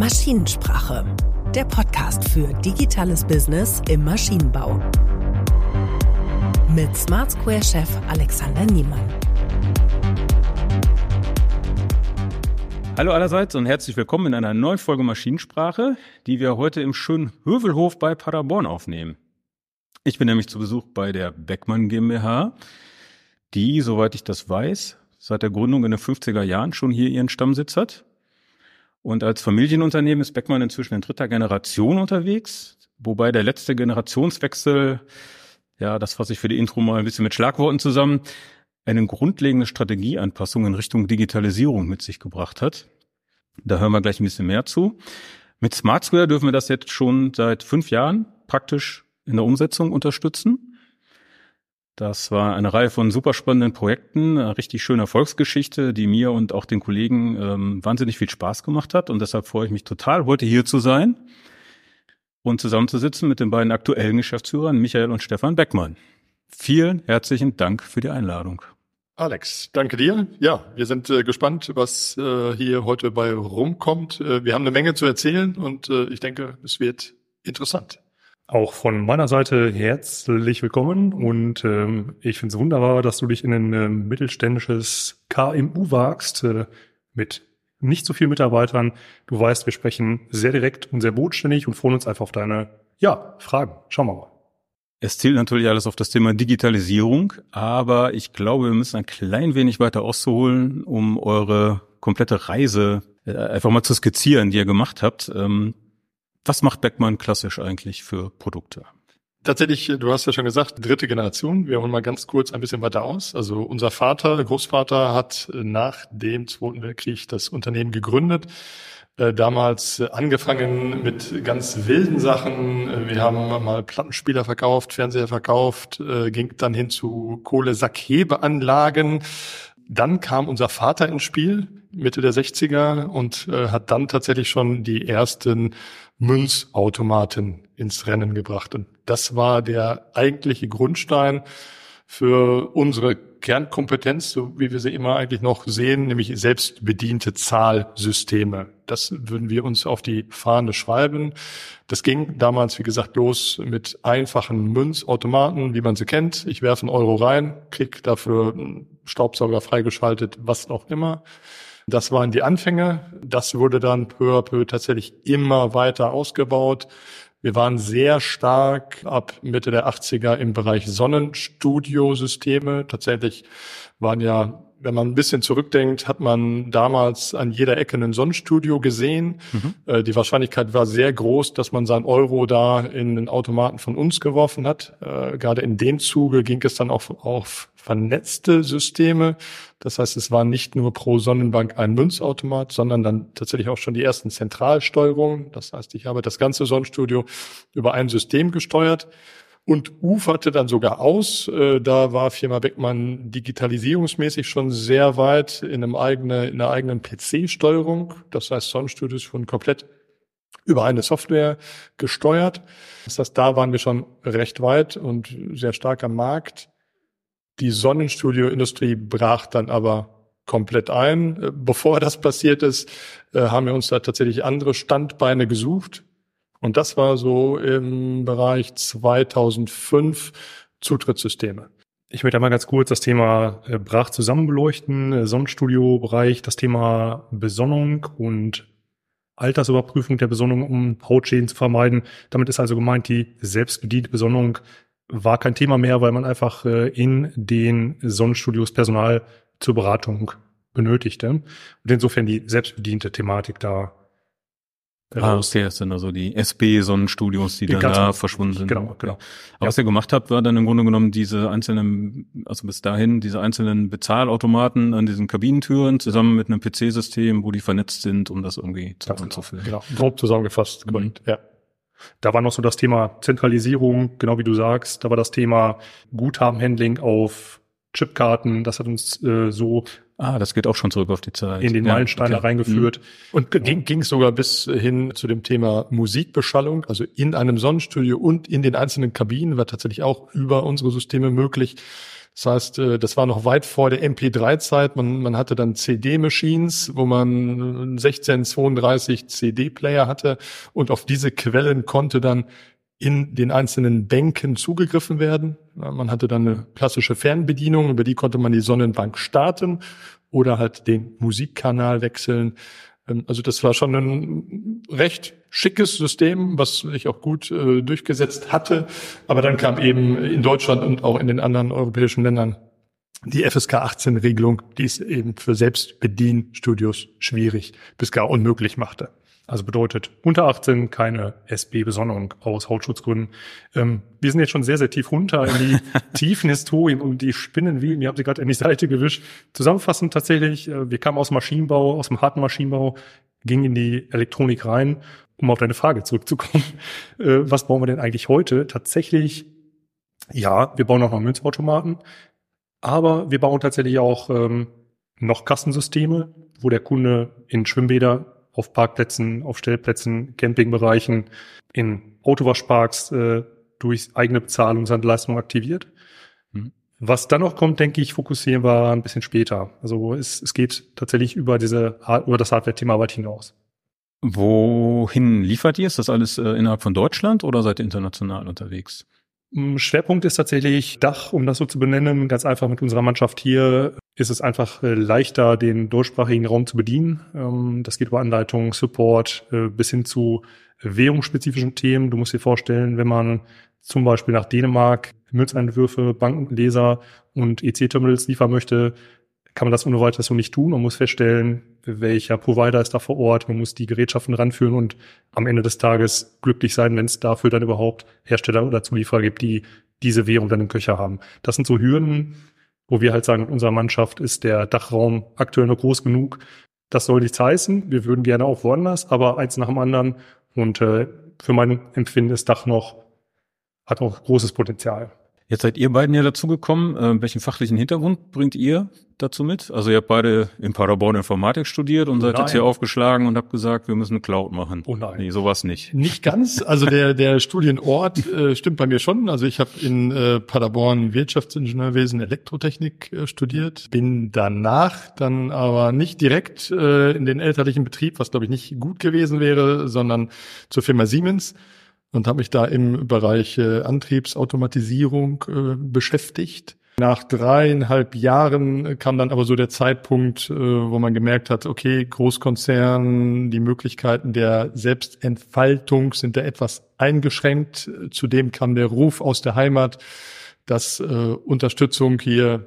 Maschinensprache, der Podcast für digitales Business im Maschinenbau. Mit Smart Square Chef Alexander Niemann. Hallo allerseits und herzlich willkommen in einer neuen Folge Maschinensprache, die wir heute im schönen Hövelhof bei Paderborn aufnehmen. Ich bin nämlich zu Besuch bei der Beckmann GmbH, die, soweit ich das weiß, seit der Gründung in den 50er Jahren schon hier ihren Stammsitz hat. Und als Familienunternehmen ist Beckmann inzwischen in dritter Generation unterwegs, wobei der letzte Generationswechsel, ja, das fasse ich für die Intro mal ein bisschen mit Schlagworten zusammen, eine grundlegende Strategieanpassung in Richtung Digitalisierung mit sich gebracht hat. Da hören wir gleich ein bisschen mehr zu. Mit Smart Square dürfen wir das jetzt schon seit fünf Jahren praktisch in der Umsetzung unterstützen. Das war eine Reihe von super spannenden Projekten, eine richtig schöne Erfolgsgeschichte, die mir und auch den Kollegen ähm, wahnsinnig viel Spaß gemacht hat. Und deshalb freue ich mich total, heute hier zu sein und zusammenzusitzen mit den beiden aktuellen Geschäftsführern, Michael und Stefan Beckmann. Vielen herzlichen Dank für die Einladung. Alex, danke dir. Ja, wir sind äh, gespannt, was äh, hier heute bei rumkommt. Äh, wir haben eine Menge zu erzählen und äh, ich denke, es wird interessant. Auch von meiner Seite herzlich willkommen und ähm, ich finde es wunderbar, dass du dich in ein äh, mittelständisches KMU wagst äh, mit nicht so vielen Mitarbeitern. Du weißt, wir sprechen sehr direkt und sehr bodenständig und freuen uns einfach auf deine ja, Fragen. Schauen wir mal. Es zielt natürlich alles auf das Thema Digitalisierung, aber ich glaube, wir müssen ein klein wenig weiter auszuholen, um eure komplette Reise äh, einfach mal zu skizzieren, die ihr gemacht habt. Ähm, was macht Beckmann klassisch eigentlich für Produkte? Tatsächlich, du hast ja schon gesagt, dritte Generation. Wir holen mal ganz kurz ein bisschen weiter aus. Also unser Vater, Großvater hat nach dem Zweiten Weltkrieg das Unternehmen gegründet. Äh, damals angefangen mit ganz wilden Sachen. Wir haben mal Plattenspieler verkauft, Fernseher verkauft, äh, ging dann hin zu Kohlesackhebeanlagen. Dann kam unser Vater ins Spiel, Mitte der 60er, und äh, hat dann tatsächlich schon die ersten Münzautomaten ins Rennen gebracht. Und das war der eigentliche Grundstein für unsere Kernkompetenz, so wie wir sie immer eigentlich noch sehen, nämlich selbstbediente Zahlsysteme. Das würden wir uns auf die Fahne schreiben. Das ging damals, wie gesagt, los mit einfachen Münzautomaten, wie man sie kennt. Ich werfe einen Euro rein, krieg dafür einen Staubsauger freigeschaltet, was auch immer. Das waren die Anfänge. Das wurde dann peu à peu tatsächlich immer weiter ausgebaut. Wir waren sehr stark ab Mitte der 80er im Bereich Sonnenstudiosysteme. Tatsächlich waren ja, wenn man ein bisschen zurückdenkt, hat man damals an jeder Ecke ein Sonnenstudio gesehen. Mhm. Äh, die Wahrscheinlichkeit war sehr groß, dass man sein Euro da in den Automaten von uns geworfen hat. Äh, gerade in dem Zuge ging es dann auch auf vernetzte Systeme. Das heißt, es war nicht nur pro Sonnenbank ein Münzautomat, sondern dann tatsächlich auch schon die ersten Zentralsteuerungen. Das heißt, ich habe das ganze Sonnenstudio über ein System gesteuert und uferte dann sogar aus. Äh, da war Firma Beckmann digitalisierungsmäßig schon sehr weit in einem eigenen, in einer eigenen PC-Steuerung. Das heißt, Sonnenstudios wurden komplett über eine Software gesteuert. Das heißt, da waren wir schon recht weit und sehr stark am Markt. Die Sonnenstudio-Industrie brach dann aber komplett ein. Äh, bevor das passiert ist, äh, haben wir uns da tatsächlich andere Standbeine gesucht. Und das war so im Bereich 2005 Zutrittssysteme. Ich möchte einmal ganz kurz das Thema äh, brach zusammen beleuchten, Sonnenstudio-Bereich, das Thema Besonnung und Altersüberprüfung der Besonnung, um Hautschäden zu vermeiden. Damit ist also gemeint die selbstbediente Besonnung war kein Thema mehr, weil man einfach äh, in den Sonnenstudios Personal zur Beratung benötigte. Und insofern die selbstbediente Thematik da Ah, okay, das sind also die SB-Sonnenstudios, die, die dann da verschwunden sind. Genau, genau. Aber was ihr gemacht habt, war dann im Grunde genommen diese einzelnen, also bis dahin diese einzelnen Bezahlautomaten an diesen Kabinentüren zusammen mit einem PC-System, wo die vernetzt sind, um das irgendwie zusammenzufüllen. Genau, genau. grob zusammengefasst, mhm. ja. Da war noch so das Thema Zentralisierung, genau wie du sagst. Da war das Thema Guthabenhandling auf Chipkarten. Das hat uns äh, so Ah, das geht auch schon zurück auf die Zeit. In den ja, Meilenstein okay. reingeführt. Mhm. Und ging, ging sogar bis hin zu dem Thema Musikbeschallung, also in einem Sonnenstudio und in den einzelnen Kabinen war tatsächlich auch über unsere Systeme möglich, Das heißt, äh, das war noch weit vor der MP3-Zeit. Man, man hatte dann CD-Machines, wo man 1632 CD-Player hatte und auf diese Quellen konnte dann in den einzelnen Bänken zugegriffen werden. Man hatte dann eine klassische Fernbedienung, über die konnte man die Sonnenbank starten oder halt den Musikkanal wechseln. Ähm, also das war schon ein recht schickes System, was sich auch gut äh, durchgesetzt hatte. Aber dann kam eben in Deutschland und auch in den anderen europäischen Ländern die FSK 18 Regelung, die es eben für Selbstbedienstudios schwierig bis gar unmöglich machte. Also bedeutet unter 18 keine SB-Besonderung aus Hautschutzgründen. Ähm, wir sind jetzt schon sehr, sehr tief runter in die tiefen Historien und die Spinnenweben. Ihr habt sie gerade in die Seite gewischt. Zusammenfassend tatsächlich, äh, wir kamen aus dem Maschinenbau, aus dem harten Maschinenbau, gingen in die Elektronik rein, um auf deine Frage zurückzukommen. Äh, was bauen wir denn eigentlich heute? Tatsächlich, ja, wir bauen auch noch Münzautomaten, aber wir bauen tatsächlich auch ähm, noch Kassensysteme, wo der Kunde in Schwimmbäder auf Parkplätzen, auf Stellplätzen, Campingbereichen, in Autowaschparks äh, durch eigene Bezahlung seine Leistung aktiviert. Mhm. Was dann noch kommt, denke ich, fokussieren wir ein bisschen später. Also es, es geht tatsächlich über diese über das Hardware-Thema weit hinaus. Wohin liefert ihr? Ist das alles äh, innerhalb von Deutschland oder seid ihr international unterwegs? Mm, Schwerpunkt ist tatsächlich Dach, um das so zu benennen. Ganz einfach mit unserer Mannschaft hier ist es einfach äh, leichter, den deutschsprachigen Raum zu bedienen. Ähm, das geht über Anleitung, Support äh, bis hin zu währungsspezifischen Themen. Du musst dir vorstellen, wenn man zum Beispiel nach Dänemark Münzeinwürfe, Bankenleser und EC-Terminals liefern möchte, kann man das ohne weiteres so nicht tun. Man muss feststellen, welcher Provider ist da vor Ort. Man muss die Gerätschaften ranführen und am Ende des Tages glücklich sein, wenn es dafür dann überhaupt Hersteller oder Zulieferer gibt, die diese Währung dann im Köcher haben. Das sind so Hürden, wo wir halt sagen, in unserer Mannschaft ist der Dachraum aktuell noch groß genug. Das soll nichts heißen. Wir würden gerne auch woanders, aber eins nach dem anderen. Und äh, für mein Empfinden ist Dach noch, hat auch großes Potenzial. Jetzt seid ihr beiden ja dazugekommen. Äh, welchen fachlichen Hintergrund bringt ihr dazu mit? Also ihr habt beide in Paderborn Informatik studiert und seid nein. jetzt hier aufgeschlagen und habt gesagt, wir müssen eine Cloud machen. Oh nein. Nee, sowas nicht. Nicht ganz. Also der, der Studienort äh, stimmt bei mir schon. Also ich habe in äh, Paderborn Wirtschaftsingenieurwesen Elektrotechnik äh, studiert. Bin danach dann aber nicht direkt äh, in den elterlichen Betrieb, was glaube ich nicht gut gewesen wäre, sondern zur Firma Siemens und habe mich da im Bereich äh, Antriebsautomatisierung äh, beschäftigt. Nach dreieinhalb Jahren kam dann aber so der Zeitpunkt, äh, wo man gemerkt hat, okay, Großkonzern, die Möglichkeiten der Selbstentfaltung sind da etwas eingeschränkt. Zudem kam der Ruf aus der Heimat, dass äh, Unterstützung hier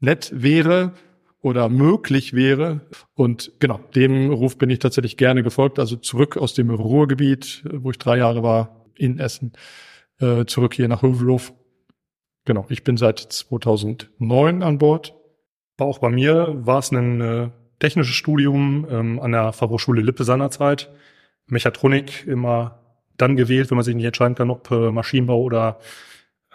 nett wäre oder möglich wäre. Und genau, dem Ruf bin ich tatsächlich gerne gefolgt. Also zurück aus dem Ruhrgebiet, wo ich drei Jahre war, in Essen, äh, zurück hier nach Hövelhof. Genau, ich bin seit 2009 an Bord. War auch bei mir war es ein äh, technisches Studium ähm, an der Fachhochschule Lippe seinerzeit. Mechatronik immer dann gewählt, wenn man sich nicht entscheiden kann, ob äh, Maschinenbau oder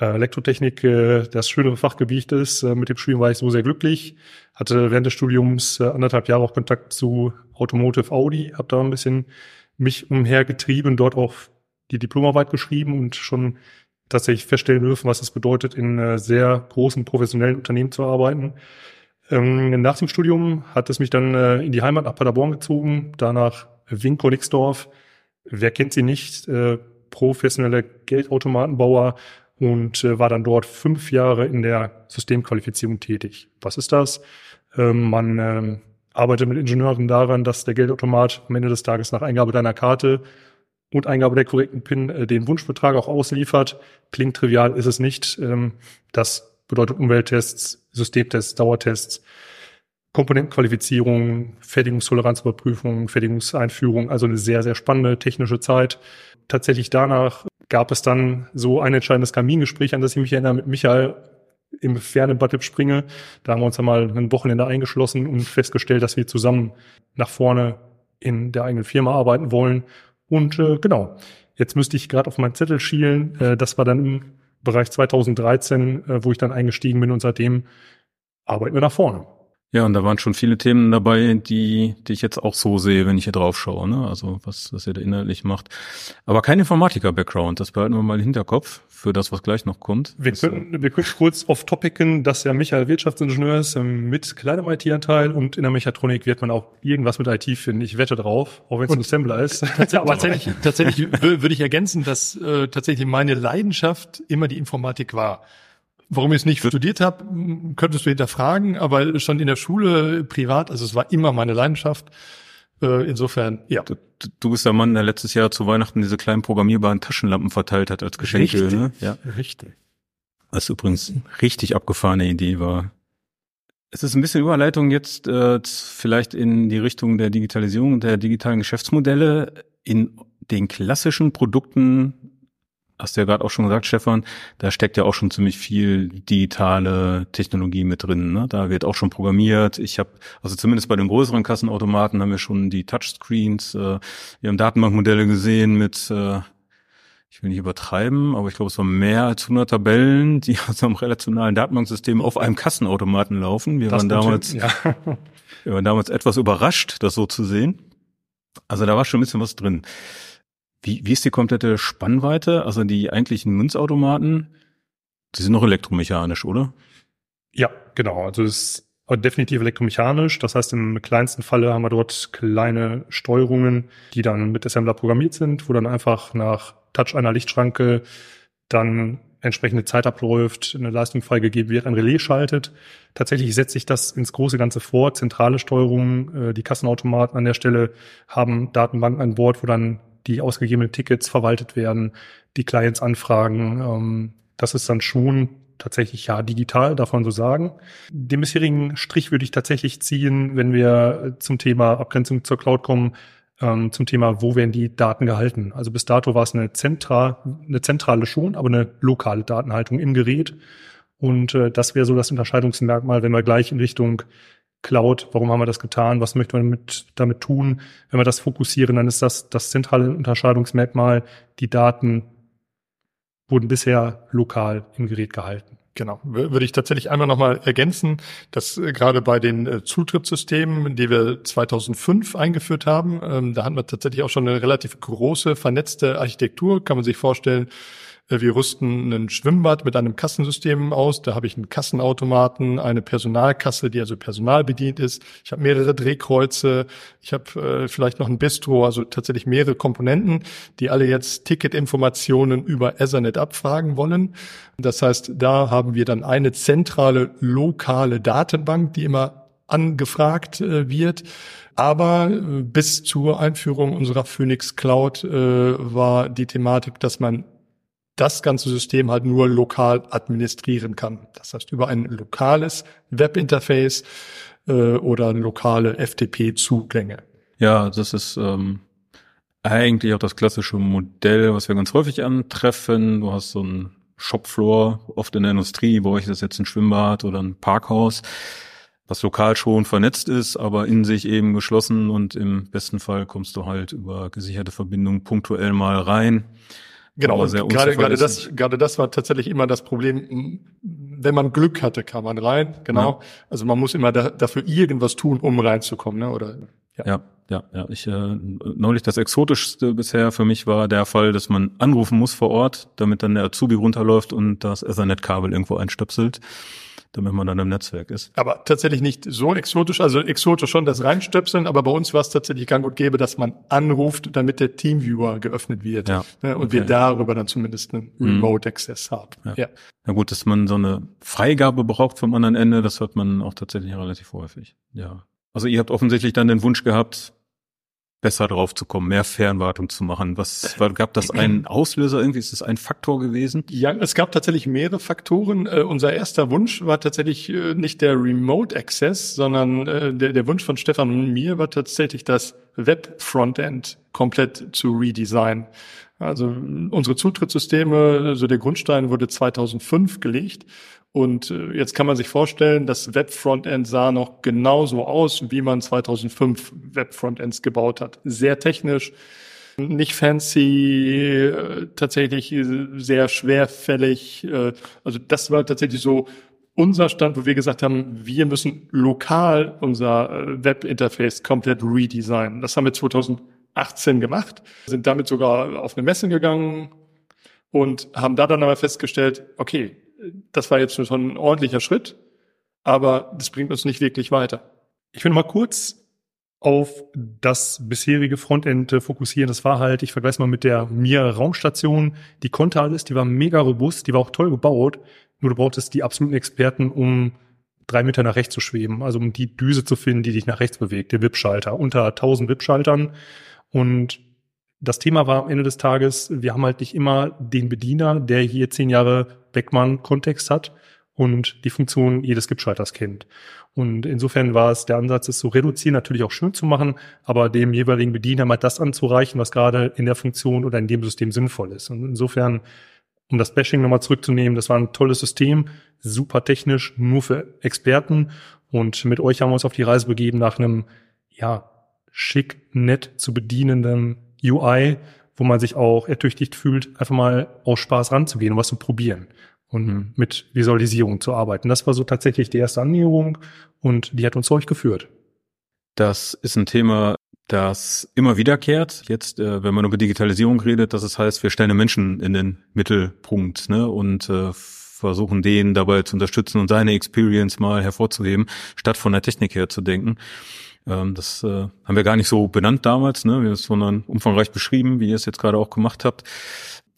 Elektrotechnik äh, das schönere Fachgebiet ist. Äh, mit dem Studium war ich so sehr glücklich. Hatte während des Studiums äh, anderthalb Jahre auch Kontakt zu Automotive Audi, habe da ein bisschen mich umhergetrieben, dort auch die Diplomarbeit geschrieben und schon tatsächlich feststellen dürfen, was es bedeutet, in äh, sehr großen professionellen Unternehmen zu arbeiten. Ähm, nach dem Studium hat es mich dann äh, in die Heimat nach Paderborn gezogen, danach Winko Nixdorf. Wer kennt sie nicht? Äh, professionelle Geldautomatenbauer, und äh, war dann dort fünf Jahre in der Systemqualifizierung tätig. Was ist das? Ähm, man ähm, arbeitet mit Ingenieuren daran, dass der Geldautomat am Ende des Tages nach Eingabe deiner Karte und Eingabe der korrekten PIN äh, den Wunschbetrag auch ausliefert. Klingt trivial, ist es nicht. Ähm, das bedeutet Umwelttests, Systemtests, Dauertests, Komponentenqualifizierung, Fertigungstoleranzüberprüfung, Fertigungseinführung, also eine sehr, sehr spannende technische Zeit. Tatsächlich danach gab es dann so ein entscheidendes Kamingespräch, an das ich mich erinnere, mit Michael im fernen Bad Springe. Da haben wir uns einmal ein Wochenende eingeschlossen und festgestellt, dass wir zusammen nach vorne in der eigenen Firma arbeiten wollen. Und äh, genau, jetzt müsste ich gerade auf meinen Zettel schielen. Äh, das war dann im Bereich 2013, äh, wo ich dann eingestiegen bin und seitdem arbeiten wir nach vorne. Ja, und da waren schon viele Themen dabei, die, die ich jetzt auch so sehe, wenn ich hier drauf schaue, ne? Also was, was ihr da inhaltlich macht. Aber kein Informatiker-Background, das behalten wir mal im Hinterkopf für das, was gleich noch kommt. Wir das, können, wir können kurz off-topicen, dass ja Michael Wirtschaftsingenieur ist ähm, mit kleinem IT-Anteil und in der Mechatronik wird man auch irgendwas mit IT finden. Ich wette drauf, auch wenn es ein Assembler ist. Tatsächlich, tatsächlich würde ich ergänzen, dass äh, tatsächlich meine Leidenschaft immer die Informatik war. Warum ich es nicht studiert habe, könntest du hinterfragen, aber schon in der Schule privat, also es war immer meine Leidenschaft. Äh, insofern, ja. Du, du bist der Mann, der letztes Jahr zu Weihnachten diese kleinen programmierbaren Taschenlampen verteilt hat als Geschenke. Richtig, ne? Ja, richtig. Was übrigens richtig abgefahrene Idee war. Es ist ein bisschen Überleitung jetzt äh, vielleicht in die Richtung der Digitalisierung und der digitalen Geschäftsmodelle. In den klassischen Produkten hast du ja gerade auch schon gesagt, Stefan, da steckt ja auch schon ziemlich viel digitale Technologie mit drin. Ne? Da wird auch schon programmiert. Ich habe, also zumindest bei den größeren Kassenautomaten haben wir schon die Touchscreens. Äh, wir haben Datenbankmodelle gesehen mit, äh, ich will nicht übertreiben, aber ich glaube, es waren mehr als 100 Tabellen, die aus einem relationalen Datenbanksystem auf einem Kassenautomaten laufen. Wir Das waren damals, ja. wir waren damals etwas überrascht, das so zu sehen. Also da war schon ein bisschen was drin. Wie, wie ist die komplette Spannweite? Also die eigentlichen Münzautomaten, die sind noch elektromechanisch, oder? Ja, genau. Also es ist definitiv elektromechanisch. Das heißt, im kleinsten Falle haben wir dort kleine Steuerungen, die dann mit Assembler programmiert sind, wo dann einfach nach Touch einer Lichtschranke dann entsprechende Zeit abläuft, eine Leistung freigegeben wird, ein Relais schaltet. Tatsächlich setzt sich das ins große Ganze vor. Zentrale Steuerung, äh, die Kassenautomaten an der Stelle haben Datenbanken an Bord, wo dann die ausgegebenen Tickets verwaltet werden, die Clients anfragen. Ähm, das ist dann schon tatsächlich ja digital, darf man so sagen. Den bisherigen Strich würde ich tatsächlich ziehen, wenn wir zum Thema Abgrenzung zur Cloud kommen, ähm, zum Thema, wo werden die Daten gehalten. Also bis dato war es eine, zentral, eine zentrale schon, aber eine lokale Datenhaltung im Gerät. Und äh, das wäre so das Unterscheidungsmerkmal, wenn wir gleich in Richtung Cloud, warum haben wir das getan, was möchten wir damit, damit tun. Wenn wir das fokussieren, dann ist das das zentrale Unterscheidungsmerkmal. Die Daten wurden bisher lokal im Gerät gehalten. Genau, würde ich tatsächlich einmal nochmal ergänzen, dass äh, gerade bei den äh, Zutrittssystemen, die wir 2005 eingeführt haben, ähm, da hatten wir tatsächlich auch schon eine relativ große vernetzte Architektur, kann man sich vorstellen. Äh, Wir rüsten ein Schwimmbad mit einem Kassensystem aus. Da habe ich einen Kassenautomaten, eine Personalkasse, die also Personal bedient ist. Ich habe mehrere Drehkreuze. Ich habe äh, vielleicht noch ein Bistro, also tatsächlich mehrere Komponenten, die alle jetzt Ticketinformationen über Ethernet abfragen wollen. Das heißt, da haben wir dann eine zentrale lokale Datenbank, die immer angefragt äh, wird. Aber äh, bis zur Einführung unserer Phoenix Cloud äh, war die Thematik, dass man das ganze System halt nur lokal administrieren kann. Das heißt, über ein lokales Webinterface äh, oder lokale FTP-Zugänge. Ja, das ist ähm, eigentlich auch das klassische Modell, was wir ganz häufig antreffen. Du hast so einen Shopfloor, oft in der Industrie, bei euch das jetzt ein Schwimmbad oder ein Parkhaus, was lokal schon vernetzt ist, aber in sich eben geschlossen und im besten Fall kommst du halt über gesicherte Verbindungen punktuell mal rein. Genau, sehr gerade, gerade das, gerade das war tatsächlich immer das Problem. Wenn man Glück hatte, kam man rein. Genau. Also man muss immer da, dafür irgendwas tun, um reinzukommen, ne? Oder ja. Ja, ja, ja. Ich äh, neulich das exotischste bisher für mich war der Fall, dass man anrufen muss vor Ort, damit dann der Azubi runterläuft und das Ethernet-Kabel irgendwo einstöpselt, damit man dann im Netzwerk ist. Aber tatsächlich nicht so exotisch, also exotisch schon das Reinstöpseln, aber bei uns war es tatsächlich gang und gäbe, dass man anruft, damit der Teamviewer geöffnet wird. Ja, Ne? Und okay. wir darüber dann zumindest einen Remote Access haben. Ja. Ja. Na gut, dass man so eine Freigabe braucht vom anderen Ende, das hört man auch tatsächlich relativ häufig. Ja. Also ihr habt offensichtlich dann den Wunsch gehabt, besser drauf zu kommen, mehr Fernwartung zu machen. Was war, gab das einen Auslöser irgendwie? Ist das ein Faktor gewesen? Ja, es gab tatsächlich mehrere Faktoren. Äh, unser erster Wunsch war tatsächlich äh, nicht der Remote Access, sondern äh, der, der Wunsch von Stefan und mir war tatsächlich das Web-Frontend komplett zu redesignen. Also unsere Zutrittssysteme, also der Grundstein wurde 2005 gelegt. Und äh, jetzt kann man sich vorstellen, das Web-Frontend sah noch genauso aus, wie man 2005 Web-Frontends gebaut hat. Sehr technisch, nicht fancy, äh, tatsächlich sehr schwerfällig. Äh, also das war tatsächlich so unser Stand, wo wir gesagt haben, wir müssen lokal unser Webinterface komplett redesignen. Das haben wir 2018 gemacht, sind damit sogar auf eine Messe gegangen und haben da dann aber festgestellt, okay, das war jetzt schon ein ordentlicher Schritt, aber das bringt uns nicht wirklich weiter. Ich will mal kurz auf das bisherige Frontend fokussieren. Das war halt, ich vergleiche mal mit der Mir Raumstation, die konnte alles, die war mega robust, die war auch toll gebaut, nur du brauchtest die absoluten Experten, um drei Meter nach rechts zu schweben, also um die Düse zu finden, die dich nach rechts bewegt, der WIP-Schalter, unter 1000 WIP-Schaltern. Und das Thema war am Ende des Tages, wir haben halt nicht immer den Bediener, der hier zehn Jahre Beckmann-Kontext hat und die Funktion jedes GIP-Schalters kennt. Und insofern war es der Ansatz, es zu reduzieren, natürlich auch schön zu machen, aber dem jeweiligen Bediener mal das anzureichen, was gerade in der Funktion oder in dem System sinnvoll ist. Und insofern, um das Bashing nochmal zurückzunehmen, das war ein tolles System, super technisch, nur für Experten. Und mit euch haben wir uns auf die Reise begeben nach einem, ja, schick, nett zu bedienenden UI, wo man sich auch ertüchtigt fühlt, einfach mal aus Spaß ranzugehen und was zu probieren und mhm. mit Visualisierung zu arbeiten. Das war so tatsächlich die erste Annäherung und die hat uns zu euch geführt. Das ist ein Thema, das immer wiederkehrt. Jetzt, äh, wenn man über Digitalisierung redet, dass es heißt, wir stellen den Menschen in den Mittelpunkt ne, und äh, versuchen den dabei zu unterstützen und seine Experience mal hervorzuheben, statt von der Technik her zu denken. Ähm, das äh, haben wir gar nicht so benannt damals, ne, sondern umfangreich beschrieben, wie ihr es jetzt gerade auch gemacht habt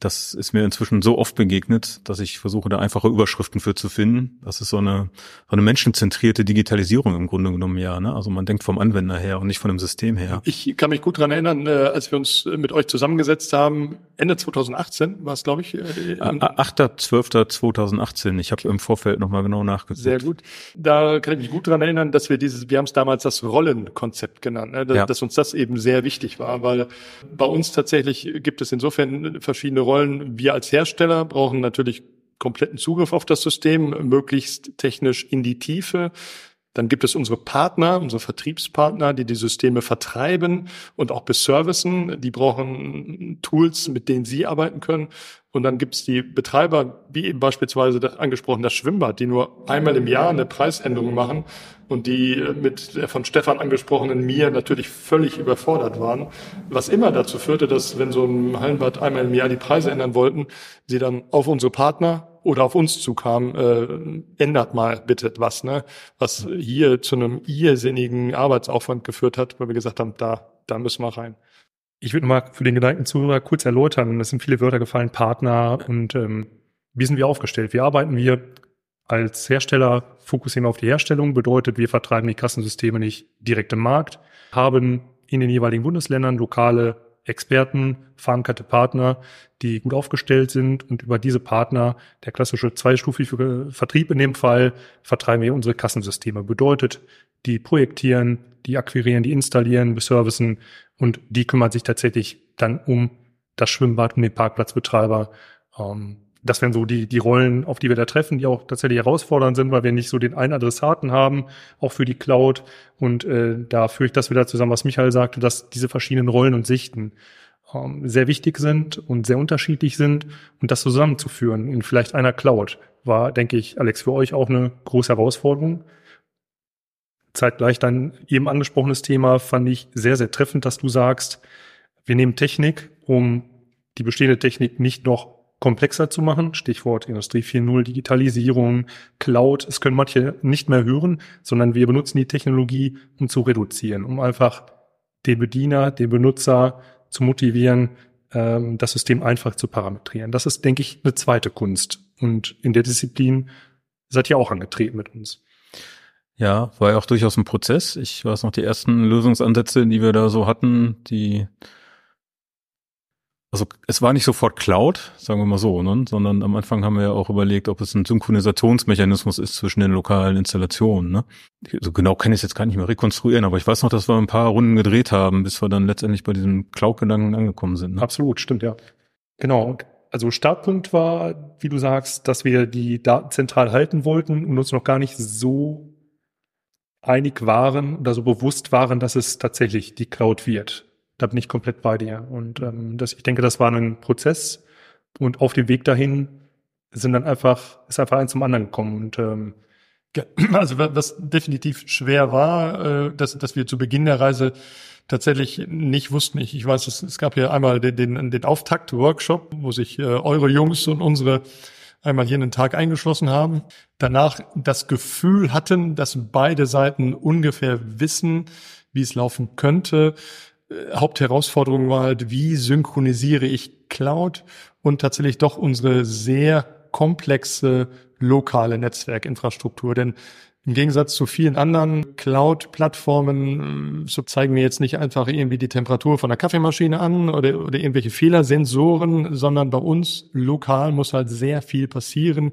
das ist mir inzwischen so oft begegnet, dass ich versuche, da einfache Überschriften für zu finden. Das ist so eine, so eine menschenzentrierte Digitalisierung im Grunde genommen, ja. Ne? Also man denkt vom Anwender her und nicht von dem System her. Ich kann mich gut dran erinnern, äh, als wir uns mit euch zusammengesetzt haben, Ende 2018 war es, glaube ich. 8.12.2018. Ich habe im Vorfeld nochmal genau nachgeguckt. Sehr gut. Da kann ich mich gut dran erinnern, dass wir dieses, wir haben es damals das Rollenkonzept genannt, ne? dass, ja. dass uns das eben sehr wichtig war, weil bei uns tatsächlich gibt es insofern verschiedene Rollen. Wir als Hersteller brauchen natürlich kompletten Zugriff auf das System, möglichst technisch in die Tiefe. Dann gibt es unsere Partner, unsere Vertriebspartner, die die Systeme vertreiben und auch beservicen. Die brauchen Tools, mit denen sie arbeiten können. Und dann gibt es die Betreiber, wie eben beispielsweise das angesprochen das Schwimmbad, die nur einmal im Jahr eine Preisänderung machen und die mit der von Stefan angesprochenen mir natürlich völlig überfordert waren. Was immer dazu führte, dass wenn so ein Hallenbad einmal im Jahr die Preise ändern wollten, sie dann auf unsere Partner oder auf uns zukam, äh, ändert mal bitte was, ne? Was hier zu einem irrsinnigen Arbeitsaufwand geführt hat, weil wir gesagt haben, da, da müssen wir rein. Ich würde mal für den Gedankenzuhörer kurz erläutern, es sind viele Wörter gefallen, Partner und ähm, wie sind wir aufgestellt? Wie arbeiten wir als Hersteller? Fokussieren wir auf die Herstellung, bedeutet, wir vertreiben die Kassensysteme nicht direkt im Markt, haben in den jeweiligen Bundesländern lokale Experten, verankerte Partner, die gut aufgestellt sind und über diese Partner, der klassische zweistufige Vertrieb in dem Fall, vertreiben wir unsere Kassensysteme. Bedeutet, die projektieren, die akquirieren, die installieren, beservicen und die kümmert sich tatsächlich dann um das Schwimmbad, um den Parkplatzbetreiber. Ähm, das wären so die, die Rollen, auf die wir da treffen, die auch tatsächlich herausfordernd sind, weil wir nicht so den einen Adressaten haben, auch für die Cloud. Und äh, da führe ich das wieder zusammen, was Michael sagte, dass diese verschiedenen Rollen und Sichten ähm, sehr wichtig sind und sehr unterschiedlich sind und das zusammenzuführen in vielleicht einer Cloud war, denke ich, Alex, für euch auch eine große Herausforderung. Zeitgleich dein eben angesprochenes Thema fand ich sehr, sehr treffend, dass du sagst, wir nehmen Technik, um die bestehende Technik nicht noch komplexer zu machen. Stichwort Industrie 4.0, Digitalisierung, Cloud. Es können manche nicht mehr hören, sondern wir benutzen die Technologie, um zu reduzieren, um einfach den Bediener, den Benutzer zu motivieren, ähm, das System einfach zu parametrieren. Das ist, denke ich, eine zweite Kunst. Und in der Disziplin seid ihr auch angetreten mit uns. Ja, war ja auch durchaus ein Prozess. Ich weiß noch, die ersten Lösungsansätze, die wir da so hatten, die also es war nicht sofort Cloud, sagen wir mal so, ne? sondern am Anfang haben wir ja auch überlegt, ob es ein Synchronisationsmechanismus ist zwischen den lokalen Installationen. Ne? So genau kann ich es jetzt gar nicht mehr rekonstruieren, aber ich weiß noch, dass wir ein paar Runden gedreht haben, bis wir dann letztendlich bei diesem Cloud-Gedanken angekommen sind. Ne? Absolut, stimmt, ja. Genau. Also Startpunkt war, wie du sagst, dass wir die Daten zentral halten wollten und uns noch gar nicht so einig waren oder so bewusst waren, dass es tatsächlich die Cloud wird da bin ich komplett bei dir. Und ähm, das, ich denke, das war ein Prozess und auf dem Weg dahin sind dann einfach, ist einfach eins zum anderen gekommen. Und ähm, Also was definitiv schwer war, äh, dass, dass wir zu Beginn der Reise tatsächlich nicht wussten. Ich, ich weiß, es, es gab ja einmal den, den, den Auftakt-Workshop, wo sich äh, eure Jungs und unsere einmal hier einen Tag eingeschlossen haben. Danach das Gefühl hatten, dass beide Seiten ungefähr wissen, wie es laufen könnte. Äh, Hauptherausforderung war halt, wie synchronisiere ich Cloud und tatsächlich doch unsere sehr komplexe lokale Netzwerkinfrastruktur. Denn im Gegensatz zu vielen anderen Cloud-Plattformen so zeigen wir jetzt nicht einfach irgendwie die Temperatur von der Kaffeemaschine an oder, oder irgendwelche Fehlersensoren, sondern bei uns lokal muss halt sehr viel passieren.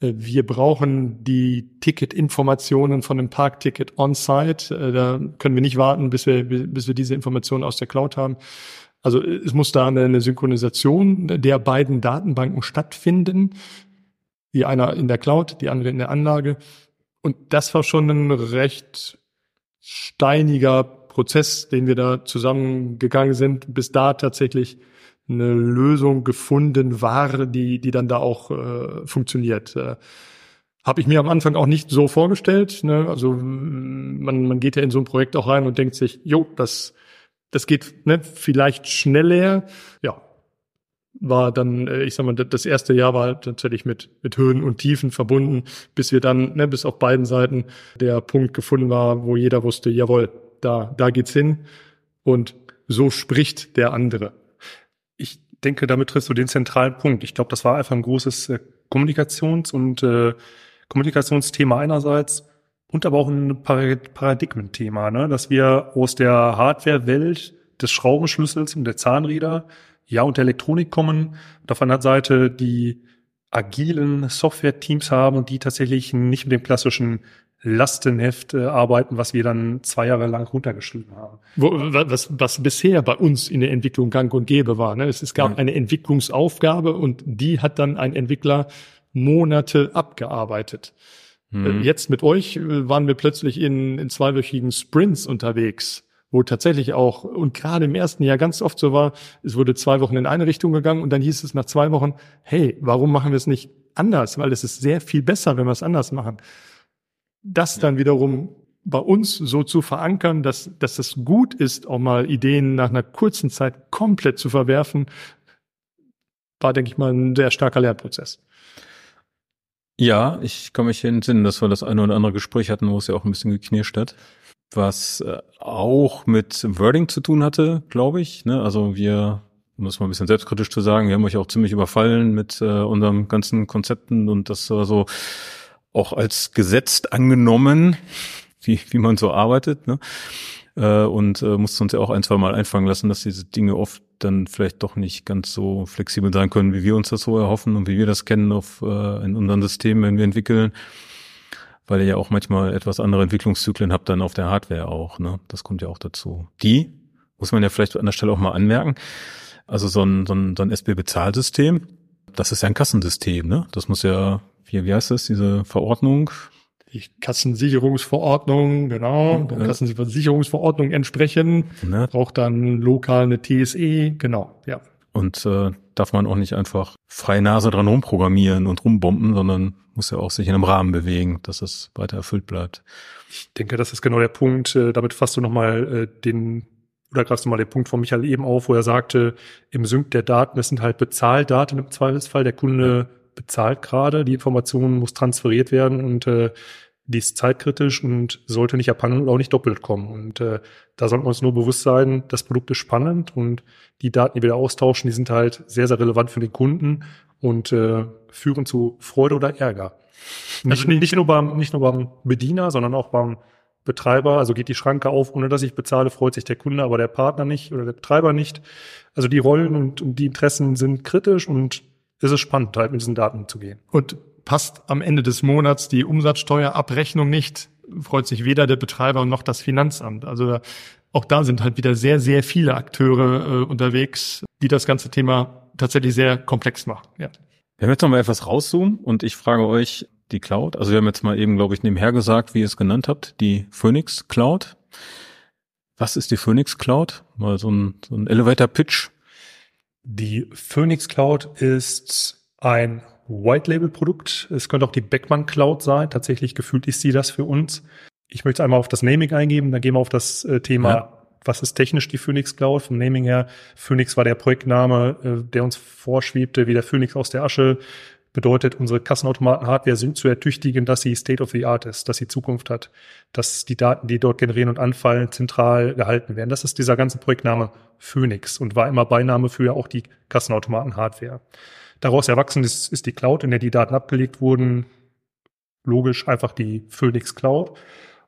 Äh, wir brauchen die Ticketinformationen von dem Parkticket on-site. Äh, da können wir nicht warten, bis wir, bis wir diese Informationen aus der Cloud haben. Also es muss da eine Synchronisation der beiden Datenbanken stattfinden. Die einer in der Cloud, die andere in der Anlage. Und das war schon ein recht steiniger Prozess, den wir da zusammengegangen sind, bis da tatsächlich eine Lösung gefunden war, die, die dann da auch äh, funktioniert. Äh, Habe ich mir am Anfang auch nicht so vorgestellt. Ne? Also man, man geht ja in so ein Projekt auch rein und denkt sich, jo, das, das geht ne, vielleicht schneller. Ja, war dann, äh, ich sag mal, das erste Jahr war halt tatsächlich mit, mit Höhen und Tiefen verbunden, bis wir dann, ne, bis auf beiden Seiten der Punkt gefunden war, wo jeder wusste, jawohl, da, da geht's hin. Und so spricht der andere. Ich denke, damit triffst du den zentralen Punkt. Ich glaube, das war einfach ein großes äh, Kommunikations- und äh, Kommunikationsthema einerseits und aber auch ein Paradigmenthema, ne? dass wir aus der Hardware-Welt des Schraubenschlüssels und der Zahnräder ja und der Elektronik kommen, und auf der anderen Seite die agilen Software-Teams haben und die tatsächlich nicht mit dem klassischen Lastenheft äh, arbeiten, was wir dann zwei Jahre lang runtergeschrieben haben. Wo, was, was bisher bei uns in der Entwicklung gang und gäbe war. Ne? Es, es gab ja. eine Entwicklungsaufgabe und die hat dann ein Entwickler Monate abgearbeitet. Mhm. Jetzt mit euch äh, waren wir plötzlich in, in zweiwöchigen Sprints unterwegs wo tatsächlich auch, und gerade im ersten Jahr ganz oft so war, es wurde zwei Wochen in eine Richtung gegangen und dann hieß es nach zwei Wochen, hey, warum machen wir es nicht anders? Weil es ist sehr viel besser, wenn wir es anders machen. Das dann wiederum bei uns so zu verankern, dass, dass es gut ist, auch mal Ideen nach einer kurzen Zeit komplett zu verwerfen, war, denke ich mal, ein sehr starker Lernprozess. Ja, ich kann mich entsinnen, dass wir das eine oder andere Gespräch hatten, wo es ja auch ein bisschen geknirscht hat was äh, auch mit Wording zu tun hatte, glaube ich. Ne? Also wir, um das mal ein bisschen selbstkritisch zu sagen, wir haben euch auch ziemlich überfallen mit äh, unseren ganzen Konzepten und das war so auch als gesetzt angenommen, wie, wie man so arbeitet. Ne? Äh, und äh, mussten uns ja auch ein, zwei Mal einfangen lassen, dass diese Dinge oft dann vielleicht doch nicht ganz so flexibel sein können, wie wir uns das so erhoffen und wie wir das kennen auf, äh, in unseren Systemen, wenn wir entwickeln weil ihr ja auch manchmal etwas andere Entwicklungszyklen habt dann auf der Hardware auch. Ne? Das kommt ja auch dazu. Die muss man ja vielleicht an der Stelle auch mal anmerken. Also so ein, so ein, so ein SB-Bezahlsystem, das ist ja ein Kassensystem. Ne? Das muss ja, wie, wie heißt das, diese Verordnung? Die Kassensicherungsverordnung, genau, der Kassensicherungsverordnung entsprechen, ne? braucht dann lokal eine TSE, genau, ja. Und äh, darf man auch nicht einfach freie Nase dran rumprogrammieren und rumbomben, sondern muss ja auch sich in einem Rahmen bewegen, dass es weiter erfüllt bleibt. Ich denke, das ist genau der Punkt. Äh, damit fasst du nochmal äh, den, oder greifst du mal den Punkt von Michael eben auf, wo er sagte, im Sync der Daten, das sind halt Bezahldaten im Zweifelsfall. Der Kunde bezahlt gerade, die Information muss transferiert werden und äh, die ist zeitkritisch und sollte nicht abhandeln und auch nicht doppelt kommen. Und äh, da sollten wir uns nur bewusst sein, das Produkt ist spannend und die Daten, die wir da austauschen, die sind halt sehr, sehr relevant für den Kunden und äh, führen zu Freude oder Ärger. Nicht, also, nicht, nur beim, nicht nur beim Bediener, sondern auch beim Betreiber. Also geht die Schranke auf, ohne dass ich bezahle, freut sich der Kunde, aber der Partner nicht oder der Betreiber nicht. Also die Rollen und, und die Interessen sind kritisch und es ist spannend, halt mit diesen Daten zu gehen. Und passt am Ende des Monats die Umsatzsteuerabrechnung nicht, freut sich weder der Betreiber noch das Finanzamt. Also auch da sind halt wieder sehr, sehr viele Akteure äh, unterwegs, die das ganze Thema tatsächlich sehr komplex machen. Ja. Wir haben jetzt noch mal etwas rauszoomen und ich frage euch die Cloud. Also wir haben jetzt mal eben, glaube ich, nebenher gesagt, wie ihr es genannt habt, die Phoenix Cloud. Was ist die Phoenix Cloud? Mal so ein, so ein Elevator Pitch. Die Phoenix Cloud ist ein White-Label-Produkt. Es könnte auch die Beckmann Cloud sein. Tatsächlich gefühlt ist sie das für uns. Ich möchte einmal auf das Naming eingeben, dann gehen wir auf das äh, Thema, ja. was ist technisch die Phoenix Cloud? Vom Naming her, Phoenix war der Projektname, äh, der uns vorschwebte, wie der Phoenix aus der Asche. Bedeutet, unsere Kassenautomaten-Hardware sind zu ertüchtigen, dass sie State of the Art ist, dass sie Zukunft hat, dass die Daten, die dort generieren und anfallen, zentral gehalten werden. Das ist dieser ganze Projektname Phoenix und war immer Beiname für auch die Kassenautomaten-Hardware. Daraus erwachsen ist, ist die Cloud, in der die Daten abgelegt wurden. Logisch einfach die Phoenix Cloud.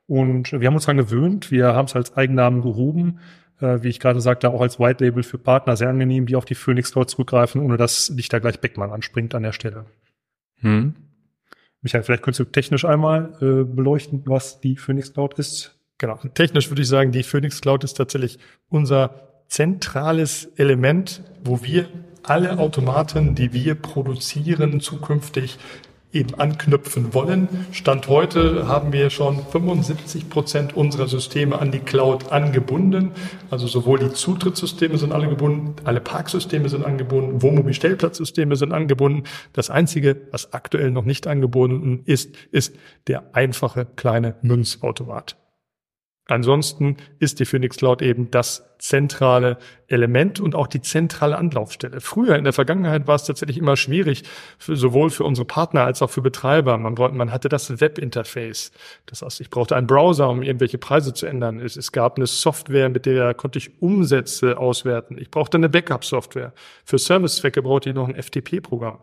Und wir haben uns daran gewöhnt. Wir haben es als Eigennamen gehoben. Äh, wie ich gerade sagte, auch als White Label für Partner sehr angenehm, die auf die Phoenix Cloud zurückgreifen, ohne dass nicht da gleich Beckmann anspringt an der Stelle. Hm. Michael, vielleicht könntest du technisch einmal äh, beleuchten, was die Phoenix Cloud ist. Genau. Technisch würde ich sagen, die Phoenix Cloud ist tatsächlich unser zentrales Element, wo wir alle Automaten, die wir produzieren, zukünftig eben anknüpfen wollen. Stand heute haben wir schon 75 Prozent unserer Systeme an die Cloud angebunden. Also sowohl die Zutrittssysteme sind alle gebunden, alle Parksysteme sind angebunden, Wohnmobil-Stellplatzsysteme sind angebunden. Das einzige, was aktuell noch nicht angebunden ist, ist der einfache kleine Münzautomat. Ansonsten ist die Phoenix Cloud eben das zentrale Element und auch die zentrale Anlaufstelle. Früher in der Vergangenheit war es tatsächlich immer schwierig, für, sowohl für unsere Partner als auch für Betreiber. Man, man hatte das Webinterface. Das heißt, ich brauchte einen Browser, um irgendwelche Preise zu ändern. Es, es gab eine Software, mit der konnte ich Umsätze auswerten. Ich brauchte eine Backup-Software. Für Servicezwecke brauchte ich noch ein FTP-Programm.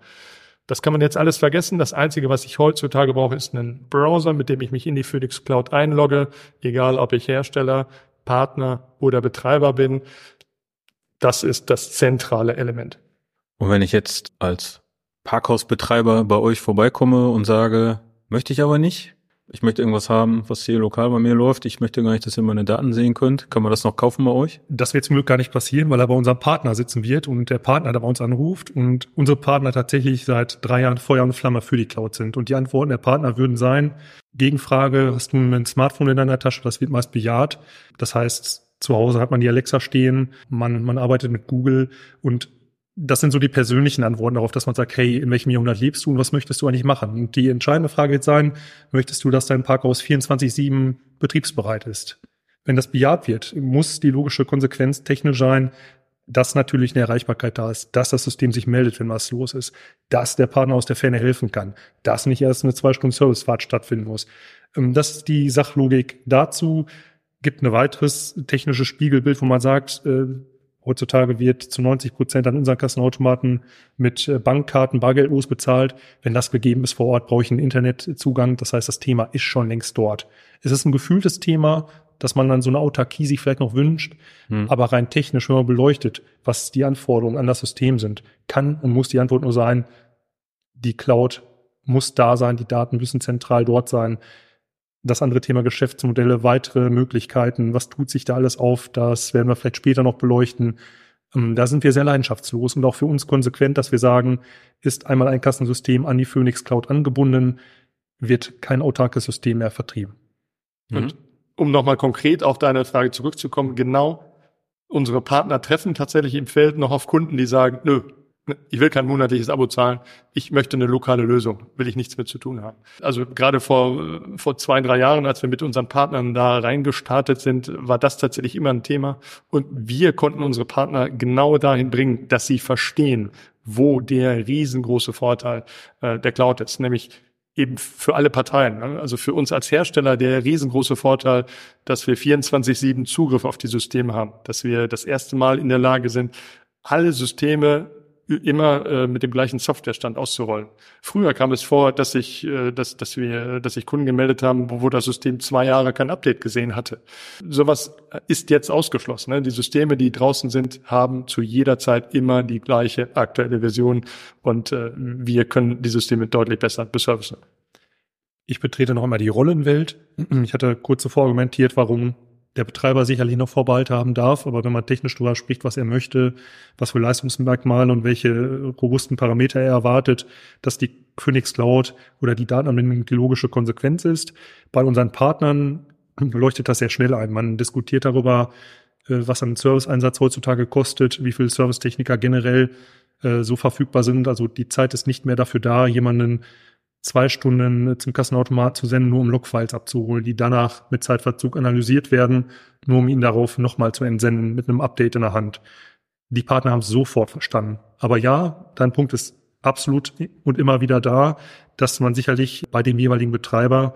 Das kann man jetzt alles vergessen. Das Einzige, was ich heutzutage brauche, ist ein Browser, mit dem ich mich in die Phoenix Cloud einlogge, egal ob ich Hersteller, Partner oder Betreiber bin. Das ist das zentrale Element. Und wenn ich jetzt als Parkhausbetreiber bei euch vorbeikomme und sage, möchte ich aber nicht, ich möchte irgendwas haben, was hier lokal bei mir läuft. Ich möchte gar nicht, dass ihr meine Daten sehen könnt. Kann man das noch kaufen bei euch? Das wird zum Glück gar nicht passieren, weil er bei unserem Partner sitzen wird und der Partner da bei uns anruft und unsere Partner tatsächlich seit drei Jahren Feuer und Flamme für die Cloud sind. Und die Antworten der Partner würden sein, Gegenfrage, hast du ein Smartphone in deiner Tasche? Das wird meist bejaht. Das heißt, zu Hause hat man die Alexa stehen, man, man arbeitet mit Google und das sind so die persönlichen Antworten darauf, dass man sagt, hey, in welchem Jahrhundert lebst du und was möchtest du eigentlich machen? Und die entscheidende Frage wird sein, möchtest du, dass dein Parkhaus 24-7 betriebsbereit ist? Wenn das bejaht wird, muss die logische Konsequenz technisch sein, dass natürlich eine Erreichbarkeit da ist, dass das System sich meldet, wenn was los ist, dass der Partner aus der Ferne helfen kann, dass nicht erst eine zwei Stunden Servicefahrt stattfinden muss. Ähm, das ist die Sachlogik dazu. Gibt ein weiteres technisches Spiegelbild, wo man sagt, äh, Heutzutage wird zu 90 Prozent an unseren Kassenautomaten mit äh, Bankkarten, bargeldlos bezahlt. Wenn das gegeben ist vor Ort, brauche ich einen Internetzugang. Das heißt, das Thema ist schon längst dort. Es ist ein gefühltes Thema, dass man dann so eine Autarkie sich vielleicht noch wünscht. Hm. Aber rein technisch, wenn man beleuchtet, was die Anforderungen an das System sind, kann und muss die Antwort nur sein, die Cloud muss da sein, die Daten müssen zentral dort sein das andere Thema Geschäftsmodelle, weitere Möglichkeiten, was tut sich da alles auf, das werden wir vielleicht später noch beleuchten. Ähm, da sind wir sehr leidenschaftslos und auch für uns konsequent, dass wir sagen, ist einmal ein Kassensystem an die Phoenix Cloud angebunden, wird kein autarkes System mehr vertrieben. Und um nochmal konkret auf deine Frage zurückzukommen, genau unsere Partner treffen tatsächlich im Feld noch auf Kunden, die sagen, nö, ich will kein monatliches Abo zahlen. Ich möchte eine lokale Lösung. Will ich nichts mit zu tun haben. Also gerade vor, vor zwei, drei Jahren, als wir mit unseren Partnern da reingestartet sind, war das tatsächlich immer ein Thema. Und wir konnten unsere Partner genau dahin bringen, dass sie verstehen, wo der riesengroße Vorteil äh, der Cloud ist. Nämlich eben für alle Parteien. Ne? Also für uns als Hersteller der riesengroße Vorteil, dass wir 24-7 Zugriff auf die Systeme haben, dass wir das erste Mal in der Lage sind, alle Systeme immer äh, mit dem gleichen Softwarestand auszurollen. Früher kam es vor, dass ich, äh, dass, dass wir, dass sich Kunden gemeldet haben, wo, wo das System zwei Jahre kein Update gesehen hatte. Sowas ist jetzt ausgeschlossen. Ne? Die Systeme, die draußen sind, haben zu jeder Zeit immer die gleiche aktuelle Version und äh, wir können die Systeme deutlich besser beservicen. Ich betrete noch einmal die Rollenwelt. Ich hatte kurz zuvor argumentiert, warum der Betreiber sicherlich noch Vorbehalte haben darf, aber wenn man technisch darüber spricht, was er möchte, was für Leistungsmerkmale und welche robusten Parameter er erwartet, dass die Phoenix Cloud oder die Datenanbindung die logische Konsequenz ist. Bei unseren Partnern leuchtet das sehr schnell ein. Man diskutiert darüber, äh, was ein Serviceeinsatz heutzutage kostet, wie viel Servicetechniker generell äh, so verfügbar sind. Also die Zeit ist nicht mehr dafür da, jemanden zwei Stunden zum Kassenautomat zu senden, nur um Logfiles abzuholen, die danach mit Zeitverzug analysiert werden, nur um ihn darauf nochmal zu entsenden mit einem Update in der Hand. Die Partner haben es sofort verstanden. Aber ja, dein Punkt ist absolut und immer wieder da, dass man sicherlich bei dem jeweiligen Betreiber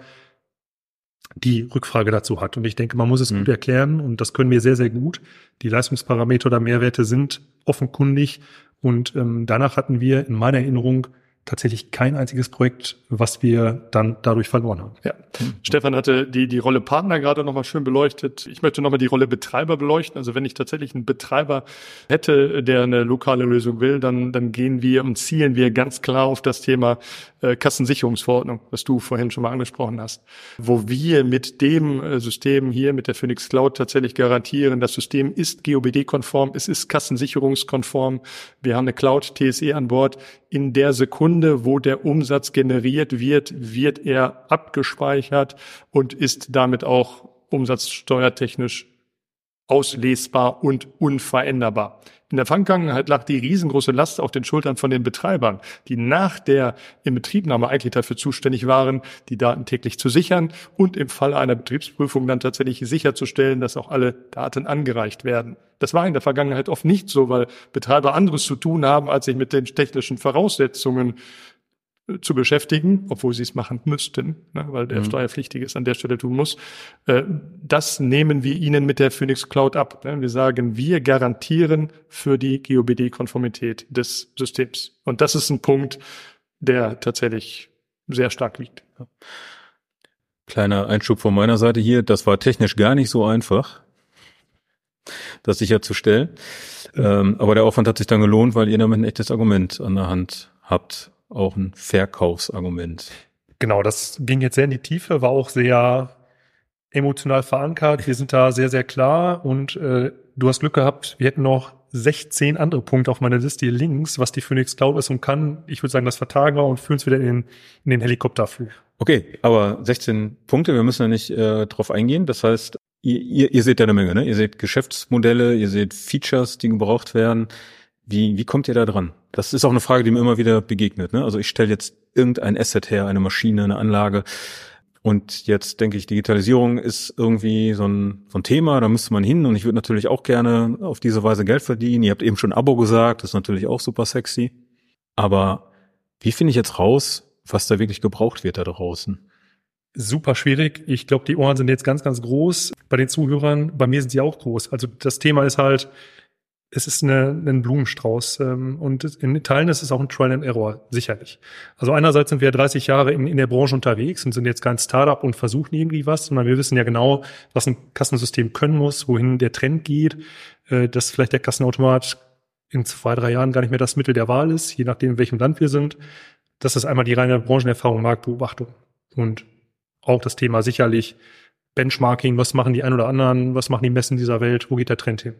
die Rückfrage dazu hat. Und ich denke, man muss es mhm. gut erklären und das können wir sehr, sehr gut. Die Leistungsparameter oder Mehrwerte sind offenkundig und ähm, danach hatten wir in meiner Erinnerung tatsächlich kein einziges Projekt, was wir dann dadurch verloren haben. Ja. Stefan hatte die, die Rolle Partner gerade nochmal schön beleuchtet. Ich möchte nochmal die Rolle Betreiber beleuchten. Also wenn ich tatsächlich einen Betreiber hätte, der eine lokale Lösung will, dann, dann gehen wir und zielen wir ganz klar auf das Thema äh, Kassensicherungsverordnung, was du vorhin schon mal angesprochen hast, wo wir mit dem äh, System hier, mit der Phoenix Cloud tatsächlich garantieren, das System ist GOBD-konform, es ist kassensicherungskonform. Wir haben eine Cloud TSE an Bord. In der Sekunde Sekunde, wo der Umsatz generiert wird, wird er abgespeichert und ist damit auch umsatzsteuertechnisch auslesbar und unveränderbar. In der Vergangenheit lag die riesengroße Last auf den Schultern von den Betreibern, die nach der Inbetriebnahme eigentlich dafür zuständig waren, die Daten täglich zu sichern und im Falle einer Betriebsprüfung dann tatsächlich sicherzustellen, dass auch alle Daten angereicht werden. Das war in der Vergangenheit oft nicht so, weil Betreiber anderes zu tun haben, als sich mit den technischen Voraussetzungen zu beschäftigen, obwohl sie es machen müssten, ne, weil der mhm. Steuerpflichtige es an der Stelle tun muss. Äh, das nehmen wir Ihnen mit der Phoenix Cloud ab. Ne. Wir sagen, wir garantieren für die GOBD-Konformität des Systems. Und das ist ein Punkt, der tatsächlich sehr stark liegt. Kleiner Einschub von meiner Seite hier. Das war technisch gar nicht so einfach das sicherzustellen. Ähm, aber der Aufwand hat sich dann gelohnt, weil ihr damit ein echtes Argument an der Hand habt, auch ein Verkaufsargument. Genau, das ging jetzt sehr in die Tiefe, war auch sehr emotional verankert. Wir sind da sehr, sehr klar und äh, du hast Glück gehabt, wir hätten noch 16 andere Punkte auf meiner Liste hier links, was die Phoenix Cloud ist und kann. Ich würde sagen, das vertagen wir und führen es wieder in, in den Helikopterflug. Okay, aber 16 Punkte, wir müssen ja nicht äh, drauf eingehen. Das heißt, ihr, ihr, ihr seht ja eine Menge, ne? Ihr seht Geschäftsmodelle, ihr seht Features, die gebraucht werden. Wie, wie kommt ihr da dran? Das ist auch eine Frage, die mir immer wieder begegnet. Ne? Also ich stelle jetzt irgendein Asset her, eine Maschine, eine Anlage. Und jetzt denke ich, Digitalisierung ist irgendwie so ein, so ein Thema, da müsste man hin und ich würde natürlich auch gerne auf diese Weise Geld verdienen. Ihr habt eben schon Abo gesagt, das ist natürlich auch super sexy. Aber wie finde ich jetzt raus, was da wirklich gebraucht wird da draußen? super schwierig. Ich glaube, die Ohren sind jetzt ganz, ganz groß bei den Zuhörern. Bei mir sind sie auch groß. Also das Thema ist halt, es ist eine, ein Blumenstrauß ähm, und in Teilen ist es auch ein Trial and Error, sicherlich. Also einerseits sind wir 30 Jahre in, in der Branche unterwegs und sind jetzt kein Startup und versuchen irgendwie was, sondern wir wissen ja genau, was ein Kassensystem können muss, wohin der Trend geht, äh, dass vielleicht der Kassenautomat in zwei, drei Jahren gar nicht mehr das Mittel der Wahl ist, je nachdem, in welchem Land wir sind. Das ist einmal die reine Branchenerfahrung, Marktbeobachtung. Und auch das Thema sicherlich Benchmarking, was machen die ein oder anderen, was machen die Messen dieser Welt, wo geht der Trend hin?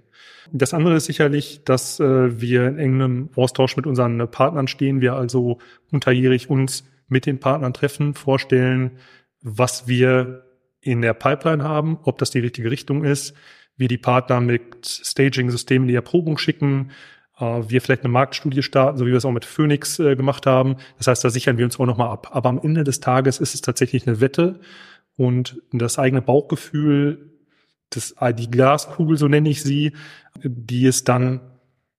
Das andere ist sicherlich, dass äh, wir in engem Austausch mit unseren Partnern stehen, wir also unterjährig uns mit den Partnern treffen, vorstellen, was wir in der Pipeline haben, ob das die richtige Richtung ist, wir die Partner mit Staging-Systemen die Erprobung schicken, äh, wir vielleicht eine Marktstudie starten, so wie wir es auch mit Phoenix äh, gemacht haben. Das heißt, da sichern wir uns auch nochmal ab. Aber am Ende des Tages ist es tatsächlich eine Wette und das eigene Bauchgefühl, das, äh, die Glaskugel, so nenne ich sie, die es dann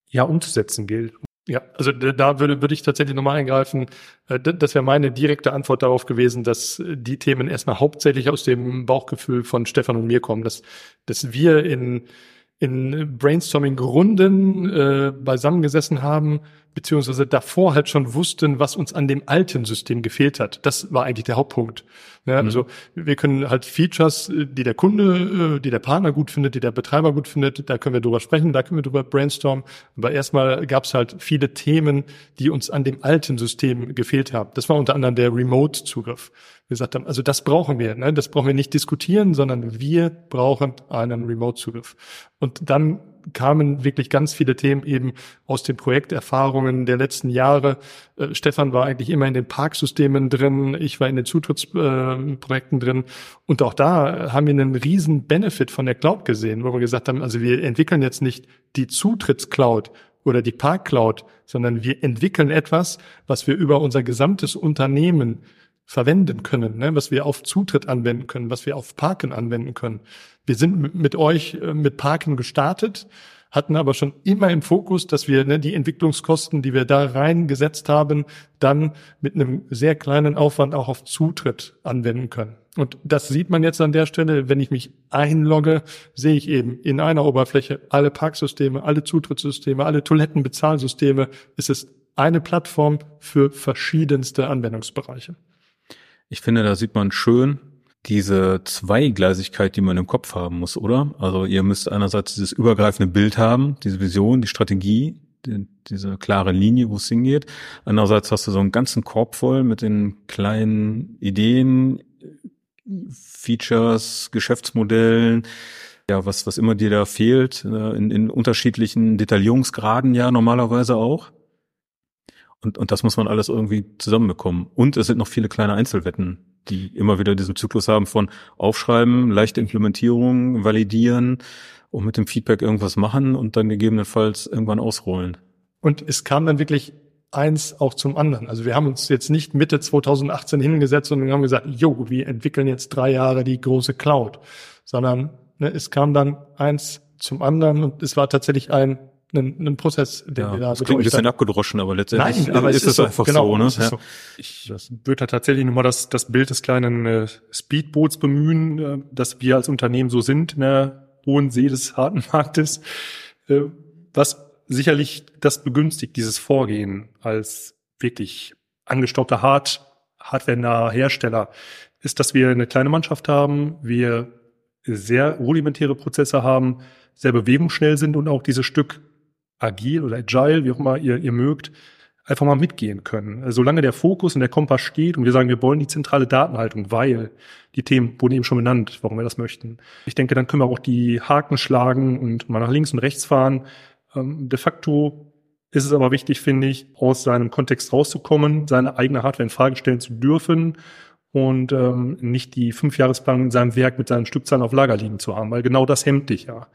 ja umzusetzen gilt. Ja, also da würde, würde ich tatsächlich nochmal eingreifen. Das wäre meine direkte Antwort darauf gewesen, dass die Themen erstmal hauptsächlich aus dem Bauchgefühl von Stefan und mir kommen, dass, dass wir in in Brainstorming-Runden äh, beisammengesessen haben, beziehungsweise davor halt schon wussten, was uns an dem alten System gefehlt hat. Das war eigentlich der Hauptpunkt. Ja, mhm. Also wir können halt Features, äh, die der Kunde, äh, die der Partner gut findet, die der Betreiber gut findet, da können wir drüber sprechen, da können wir drüber brainstormen. Aber erstmal gab es halt viele Themen, die uns an dem alten System gefehlt haben. Das war unter anderem der Remote-Zugriff gesagt haben, also das brauchen wir, ne? das brauchen wir nicht diskutieren, sondern wir brauchen einen Remote-Zugriff. Und dann kamen wirklich ganz viele Themen eben aus den Projekterfahrungen der letzten Jahre. Äh, Stefan war eigentlich immer in den Parksystemen drin, ich war in den Zutrittsprojekten äh, drin. Und auch da haben wir einen riesen Benefit von der Cloud gesehen, wo wir gesagt haben, also wir entwickeln jetzt nicht die Zutrittscloud, oder die Park Cloud, sondern wir entwickeln etwas, was wir über unser gesamtes Unternehmen verwenden können, ne? was wir auf Zutritt anwenden können, was wir auf Parken anwenden können. Wir sind mit euch äh, mit Parken gestartet, hatten aber schon immer im Fokus, dass wir ne, die Entwicklungskosten, die wir da reingesetzt haben, dann mit einem sehr kleinen Aufwand auch auf Zutritt anwenden können. Und das sieht man jetzt an der Stelle, wenn ich mich einlogge, sehe ich eben in einer Oberfläche alle Parksysteme, alle Zutrittssysteme, alle Toilettenbezahlsysteme. Es ist eine Plattform für verschiedenste Anwendungsbereiche. Ich finde, da sieht man schön diese Zweigleisigkeit, die man im Kopf haben muss, oder? Also ihr müsst einerseits dieses übergreifende Bild haben, diese Vision, die Strategie, die, diese klare Linie, wo es hingeht. Andererseits hast du so einen ganzen Korb voll mit den kleinen Ideen, Features, Geschäftsmodellen, ja, was, was immer dir da fehlt, äh, in, in unterschiedlichen Detaillierungsgraden ja normalerweise auch. Und, und das muss man alles irgendwie zusammenbekommen. Und es sind noch viele kleine Einzelwetten, die immer wieder diesen Zyklus haben von Aufschreiben, leichte Implementierung, validieren und mit dem Feedback irgendwas machen und dann gegebenenfalls irgendwann ausrollen. Und es kam dann wirklich eins auch zum anderen. Also wir haben uns jetzt nicht Mitte 2018 hingesetzt und haben gesagt, jo, wir entwickeln jetzt drei Jahre die große Cloud, sondern ne, es kam dann eins zum anderen und es war tatsächlich ein ein, ein Prozess, den ja, wir da das klingt ein bisschen abgedroschen, aber letztendlich Nein, aber ist es, ist einfach genau, so. Ne? Ja. So. Ich das würde da tatsächlich nochmal das, das Bild des kleinen äh, Speedboots bemühen, äh, dass wir als Unternehmen so sind in der hohen See des harten Marktes, äh, was sicherlich das begünstigt, dieses Vorgehen als wirklich angestaubter Hard, hardware Hersteller, ist, dass wir eine kleine Mannschaft haben, wir sehr rudimentäre Prozesse haben, sehr bewegungsschnell sind und auch dieses Stück agil oder agile, wie auch immer ihr, ihr mögt, einfach mal mitgehen können. Also solange der Fokus und der Kompass steht und wir sagen, wir wollen die zentrale Datenhaltung, weil die Themen wurden eben schon benannt, warum wir das möchten. Ich denke, dann können wir auch die Haken schlagen und mal nach links und rechts fahren. Ähm, de facto ist es aber wichtig, finde ich, aus seinem Kontext rauszukommen, seine eigene Hardware in Frage stellen zu dürfen und ähm, nicht die Fünfjahresplanung in seinem Werk mit seinen Stückzahlen auf Lager liegen zu haben, weil genau das hemmt dich ja.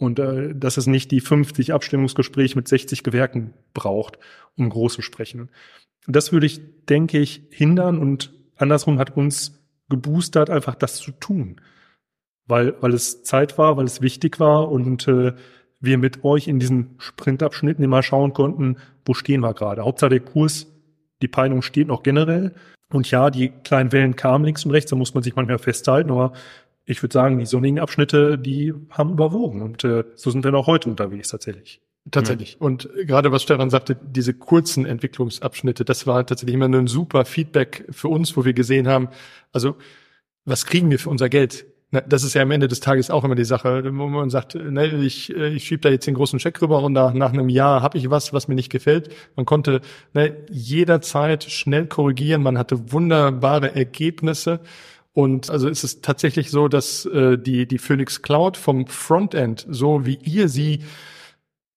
Und äh, dass es nicht die 50 Abstimmungsgespräche mit 60 Gewerken braucht, um groß zu sprechen. Das würde ich, denke ich, hindern und andersrum hat uns geboostert, einfach das zu tun. Weil, weil es Zeit war, weil es wichtig war und äh, wir mit euch in diesen Sprintabschnitten immer schauen konnten, wo stehen wir gerade. Hauptsache der Kurs, die Peilung steht noch generell. Und ja, die kleinen Wellen kamen links und rechts, da muss man sich manchmal festhalten, aber ich würde sagen, die sonnigen Abschnitte, die haben überwogen und äh, so sind wir auch heute unterwegs tatsächlich. Tatsächlich. Ja. Und gerade was Stefan sagte, diese kurzen Entwicklungsabschnitte, das war tatsächlich immer ein super Feedback für uns, wo wir gesehen haben, also was kriegen wir für unser Geld? das ist ja am Ende des Tages auch immer die Sache, wo man sagt, ne, ich, äh, ich schiebe da jetzt den großen Scheck rüber und nach, nach einem Jahr habe ich was, was mir nicht gefällt. Man konnte ne, jederzeit schnell korrigieren, man hatte wunderbare Ergebnisse und also ist es tatsächlich so, dass äh, die, die Phoenix Cloud vom Frontend, so wie ihr sie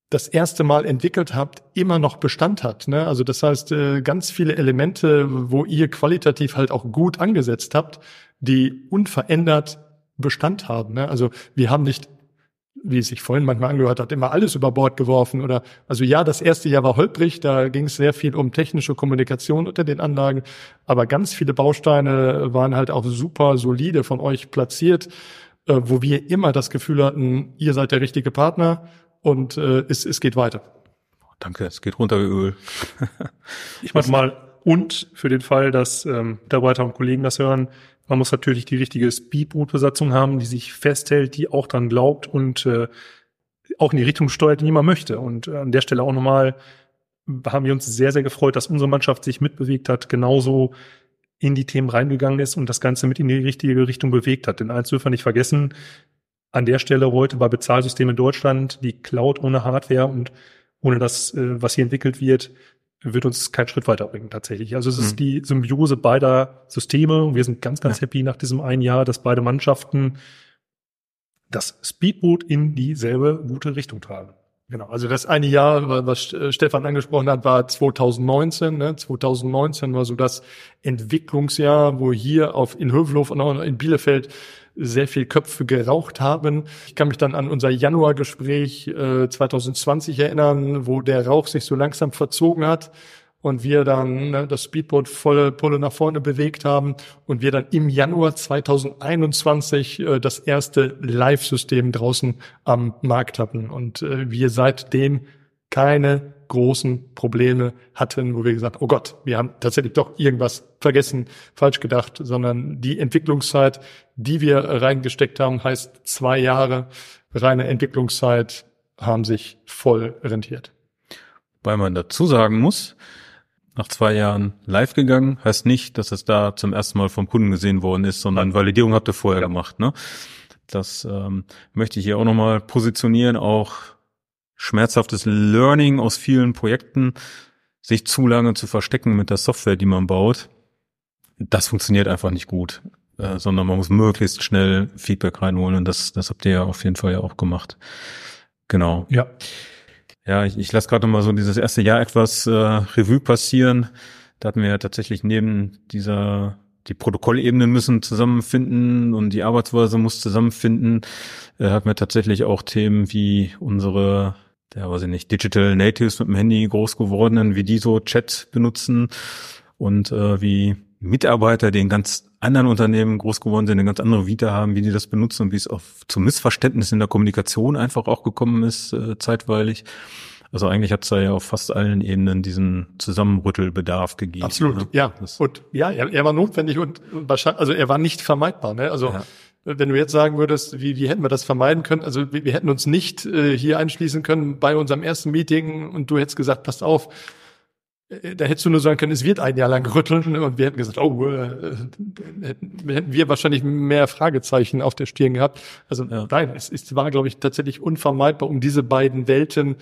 das erste Mal entwickelt habt, immer noch Bestand hat. Ne? Also das heißt, äh, ganz viele Elemente, wo ihr qualitativ halt auch gut angesetzt habt, die unverändert Bestand haben. Ne? Also wir haben nicht wie es sich vorhin manchmal angehört hat, immer alles über Bord geworfen oder, also ja, das erste Jahr war holprig, da ging es sehr viel um technische Kommunikation unter den Anlagen, aber ganz viele Bausteine waren halt auch super solide von euch platziert, äh, wo wir immer das Gefühl hatten, ihr seid der richtige Partner und äh, es, es geht weiter. Danke, es geht runter wie Öl. ich mach mal und für den Fall, dass ähm, Mitarbeiter und Kollegen das hören, man muss natürlich die richtige Speedboot-Besatzung haben, die sich festhält, die auch dran glaubt und äh, auch in die Richtung steuert, die man möchte. Und äh, an der Stelle auch nochmal haben wir uns sehr, sehr gefreut, dass unsere Mannschaft sich mitbewegt hat, genauso in die Themen reingegangen ist und das Ganze mit in die richtige Richtung bewegt hat. Denn eins dürfen wir nicht vergessen, an der Stelle heute bei Bezahlsystemen in Deutschland, die Cloud ohne Hardware und ohne das, äh, was hier entwickelt wird, wird uns keinen Schritt weiterbringen tatsächlich. Also es ist mhm. die Symbiose beider Systeme und wir sind ganz, ganz ja. happy nach diesem einen Jahr, dass beide Mannschaften das Speedboot in dieselbe gute Richtung tragen. Genau, also das eine Jahr, was Stefan angesprochen hat, war 2019. Ne? 2019 war so das Entwicklungsjahr, wo hier auf in Hövelhof und auch in Bielefeld sehr viel Köpfe geraucht haben. Ich kann mich dann an unser Januargespräch äh, 2020 erinnern, wo der Rauch sich so langsam verzogen hat und wir dann ne, das Speedboat volle Pulle nach vorne bewegt haben und wir dann im Januar 2021 äh, das erste Live-System draußen am Markt hatten und äh, wir seitdem keine großen Probleme hatten, wo wir gesagt, oh Gott, wir haben tatsächlich doch irgendwas vergessen, falsch gedacht, sondern die Entwicklungszeit, die wir reingesteckt haben, heißt zwei Jahre reine Entwicklungszeit haben sich voll rentiert. Weil man dazu sagen muss, nach zwei Jahren live gegangen, heißt nicht, dass es da zum ersten Mal vom Kunden gesehen worden ist, sondern Validierung habt ihr vorher ja. gemacht. Ne? Das ähm, möchte ich hier auch nochmal positionieren, auch schmerzhaftes Learning aus vielen Projekten, sich zu lange zu verstecken mit der Software, die man baut. Das funktioniert einfach nicht gut, äh, sondern man muss möglichst schnell Feedback reinholen und das, das habt ihr ja auf jeden Fall ja auch gemacht. Genau. Ja. Ja, ich, ich lasse gerade mal so dieses erste Jahr etwas äh, Revue passieren. Da hatten wir ja tatsächlich neben dieser, die Protokollebenen müssen zusammenfinden und die Arbeitsweise muss zusammenfinden, äh, hatten wir tatsächlich auch Themen wie unsere, der weiß ich nicht, Digital Natives mit dem Handy groß gewordenen, wie die so Chat benutzen und äh, wie Mitarbeiter, die in ganz anderen Unternehmen groß geworden sind, eine ganz andere Vita haben, wie die das benutzen und wie es auch zu Missverständnissen in der Kommunikation einfach auch gekommen ist, äh, zeitweilig. Also eigentlich hat es da ja auf fast allen Ebenen diesen Zusammenrüttelbedarf gegeben. Absolut, ne? ja. Das und ja, er, er, war notwendig und wahrscheinlich, also er war nicht vermeidbar. Ne? Also ja. Wenn du jetzt sagen würdest, wie, wie hätten wir das vermeiden können? Also wir, wir hätten uns nicht äh, hier einschließen können bei unserem ersten Meeting und du hättest gesagt, passt auf, äh, da hättest du nur sagen können, es wird ein Jahr lang rütteln und wir hätten gesagt, oh, äh, hätten wir wahrscheinlich mehr Fragezeichen auf der Stirn gehabt. Also ja. nein, es, es war, glaube ich, tatsächlich unvermeidbar, um diese beiden Welten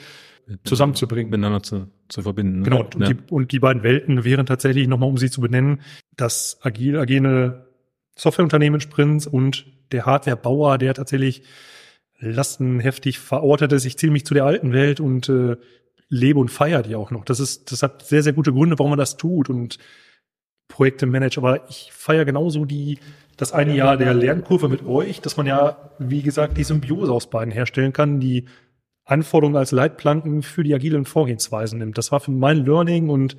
zusammenzubringen. Miteinander zu, zu verbinden. Genau, und, ja. die, und die beiden Welten wären tatsächlich, nochmal um sie zu benennen, das agil, agile Softwareunternehmen Sprints und der Hardwarebauer, der tatsächlich lastenheftig verortet ist. Ich zähle mich zu der alten Welt und äh, lebe und feiere die auch noch. Das ist, das hat sehr, sehr gute Gründe, warum man das tut und Projekte managt. Aber ich feiere genauso die, das eine Jahr der Lernkurve mit euch, dass man ja, wie gesagt, die Symbiose aus beiden herstellen kann, die Anforderungen als Leitplanken für die agilen Vorgehensweisen nimmt. Das war für mein Learning und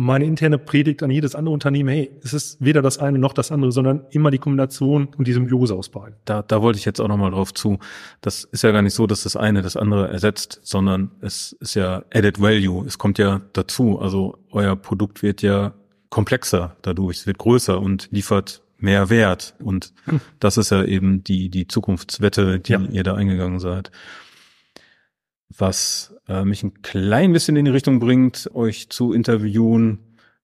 meine interne Predigt an jedes andere Unternehmen, hey, es ist weder das eine noch das andere, sondern immer die Kombination und die Symbiose aus beiden. Da, da wollte ich jetzt auch nochmal drauf zu. Das ist ja gar nicht so, dass das eine das andere ersetzt, sondern es ist ja added value. Es kommt ja dazu. Also euer Produkt wird ja komplexer dadurch, es wird größer und liefert mehr Wert. Und hm. das ist ja eben die, die Zukunftswette, die ja. ihr da eingegangen seid was äh, mich ein klein bisschen in die Richtung bringt, euch zu interviewen,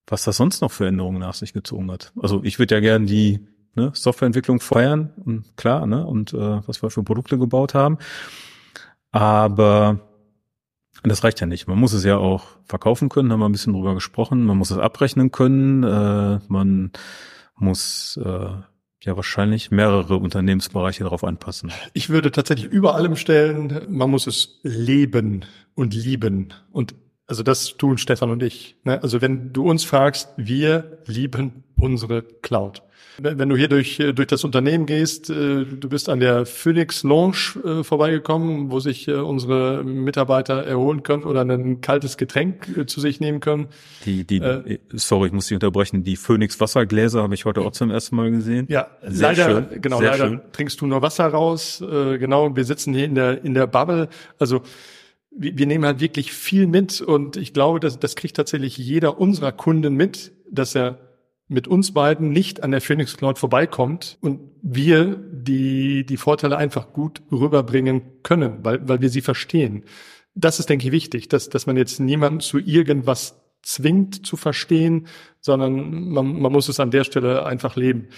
was das sonst noch für Änderungen nach sich gezogen hat. Also ich würde ja gern die ne, Softwareentwicklung feiern und klar, ne, und äh, was wir für Produkte gebaut haben. Aber das reicht ja nicht. Man muss es ja auch verkaufen können, haben wir ein bisschen drüber gesprochen. Man muss es abrechnen können. Äh, man muss äh, ja wahrscheinlich mehrere Unternehmensbereiche darauf anpassen. Ich würde tatsächlich über allem stellen, man muss es leben und lieben. Und also das tun Stefan und ich. Ne? Also wenn du uns fragst, wir lieben unsere Cloud. Wenn du hier durch, durch das Unternehmen gehst, äh, du bist an der Phoenix Lounge äh, vorbeigekommen, wo sich äh, unsere Mitarbeiter erholen können oder ein kaltes Getränk zu sich nehmen können. Die, die, äh, sorry, ich muss dich unterbrechen. Die Phoenix Wassergläser habe ich heute auch zum ersten Mal gesehen. Ja, Sehr leider, schön. genau, Sehr leider schön. trinkst du nur Wasser raus. Genau, wir sitzen hier in der, in der Bubble. Also, wir nehmen halt wirklich viel mit und ich glaube, dass das kriegt tatsächlich jeder unserer Kunden mit, dass er mit uns beiden nicht an der Phoenix Cloud vorbeikommt und wir die, die Vorteile einfach gut rüberbringen können, weil, weil wir sie verstehen. Das ist, denke ich, wichtig, dass, dass man jetzt niemanden zu irgendwas zwingt zu verstehen, sondern man, man muss es an der Stelle einfach leben.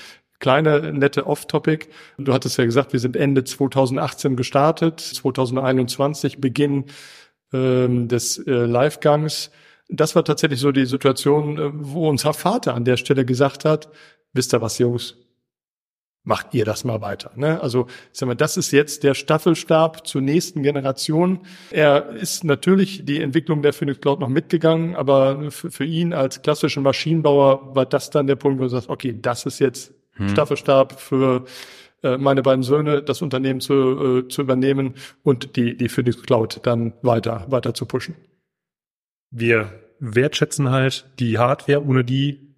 Kleine, nette Off-Topic. Du hattest ja gesagt, wir sind Ende 2018 gestartet, 2021 Beginn ähm, des äh, Livegangs das war tatsächlich so die Situation, äh, wo unser Vater an der Stelle gesagt hat, wisst ihr was, Jungs, macht ihr das mal weiter. Ne? Also sagen wir, das ist jetzt der Staffelstab zur nächsten Generation. Er ist natürlich die Entwicklung der Phoenix Cloud noch mitgegangen, aber für, für ihn als klassischen Maschinenbauer war das dann der Punkt, wo er sagt, okay, das ist jetzt hm. Staffelstab für äh, meine beiden Söhne das Unternehmen zu, äh, zu übernehmen und die, die Phoenix Cloud dann weiter, weiter zu pushen. Wir wertschätzen halt die Hardware, ohne die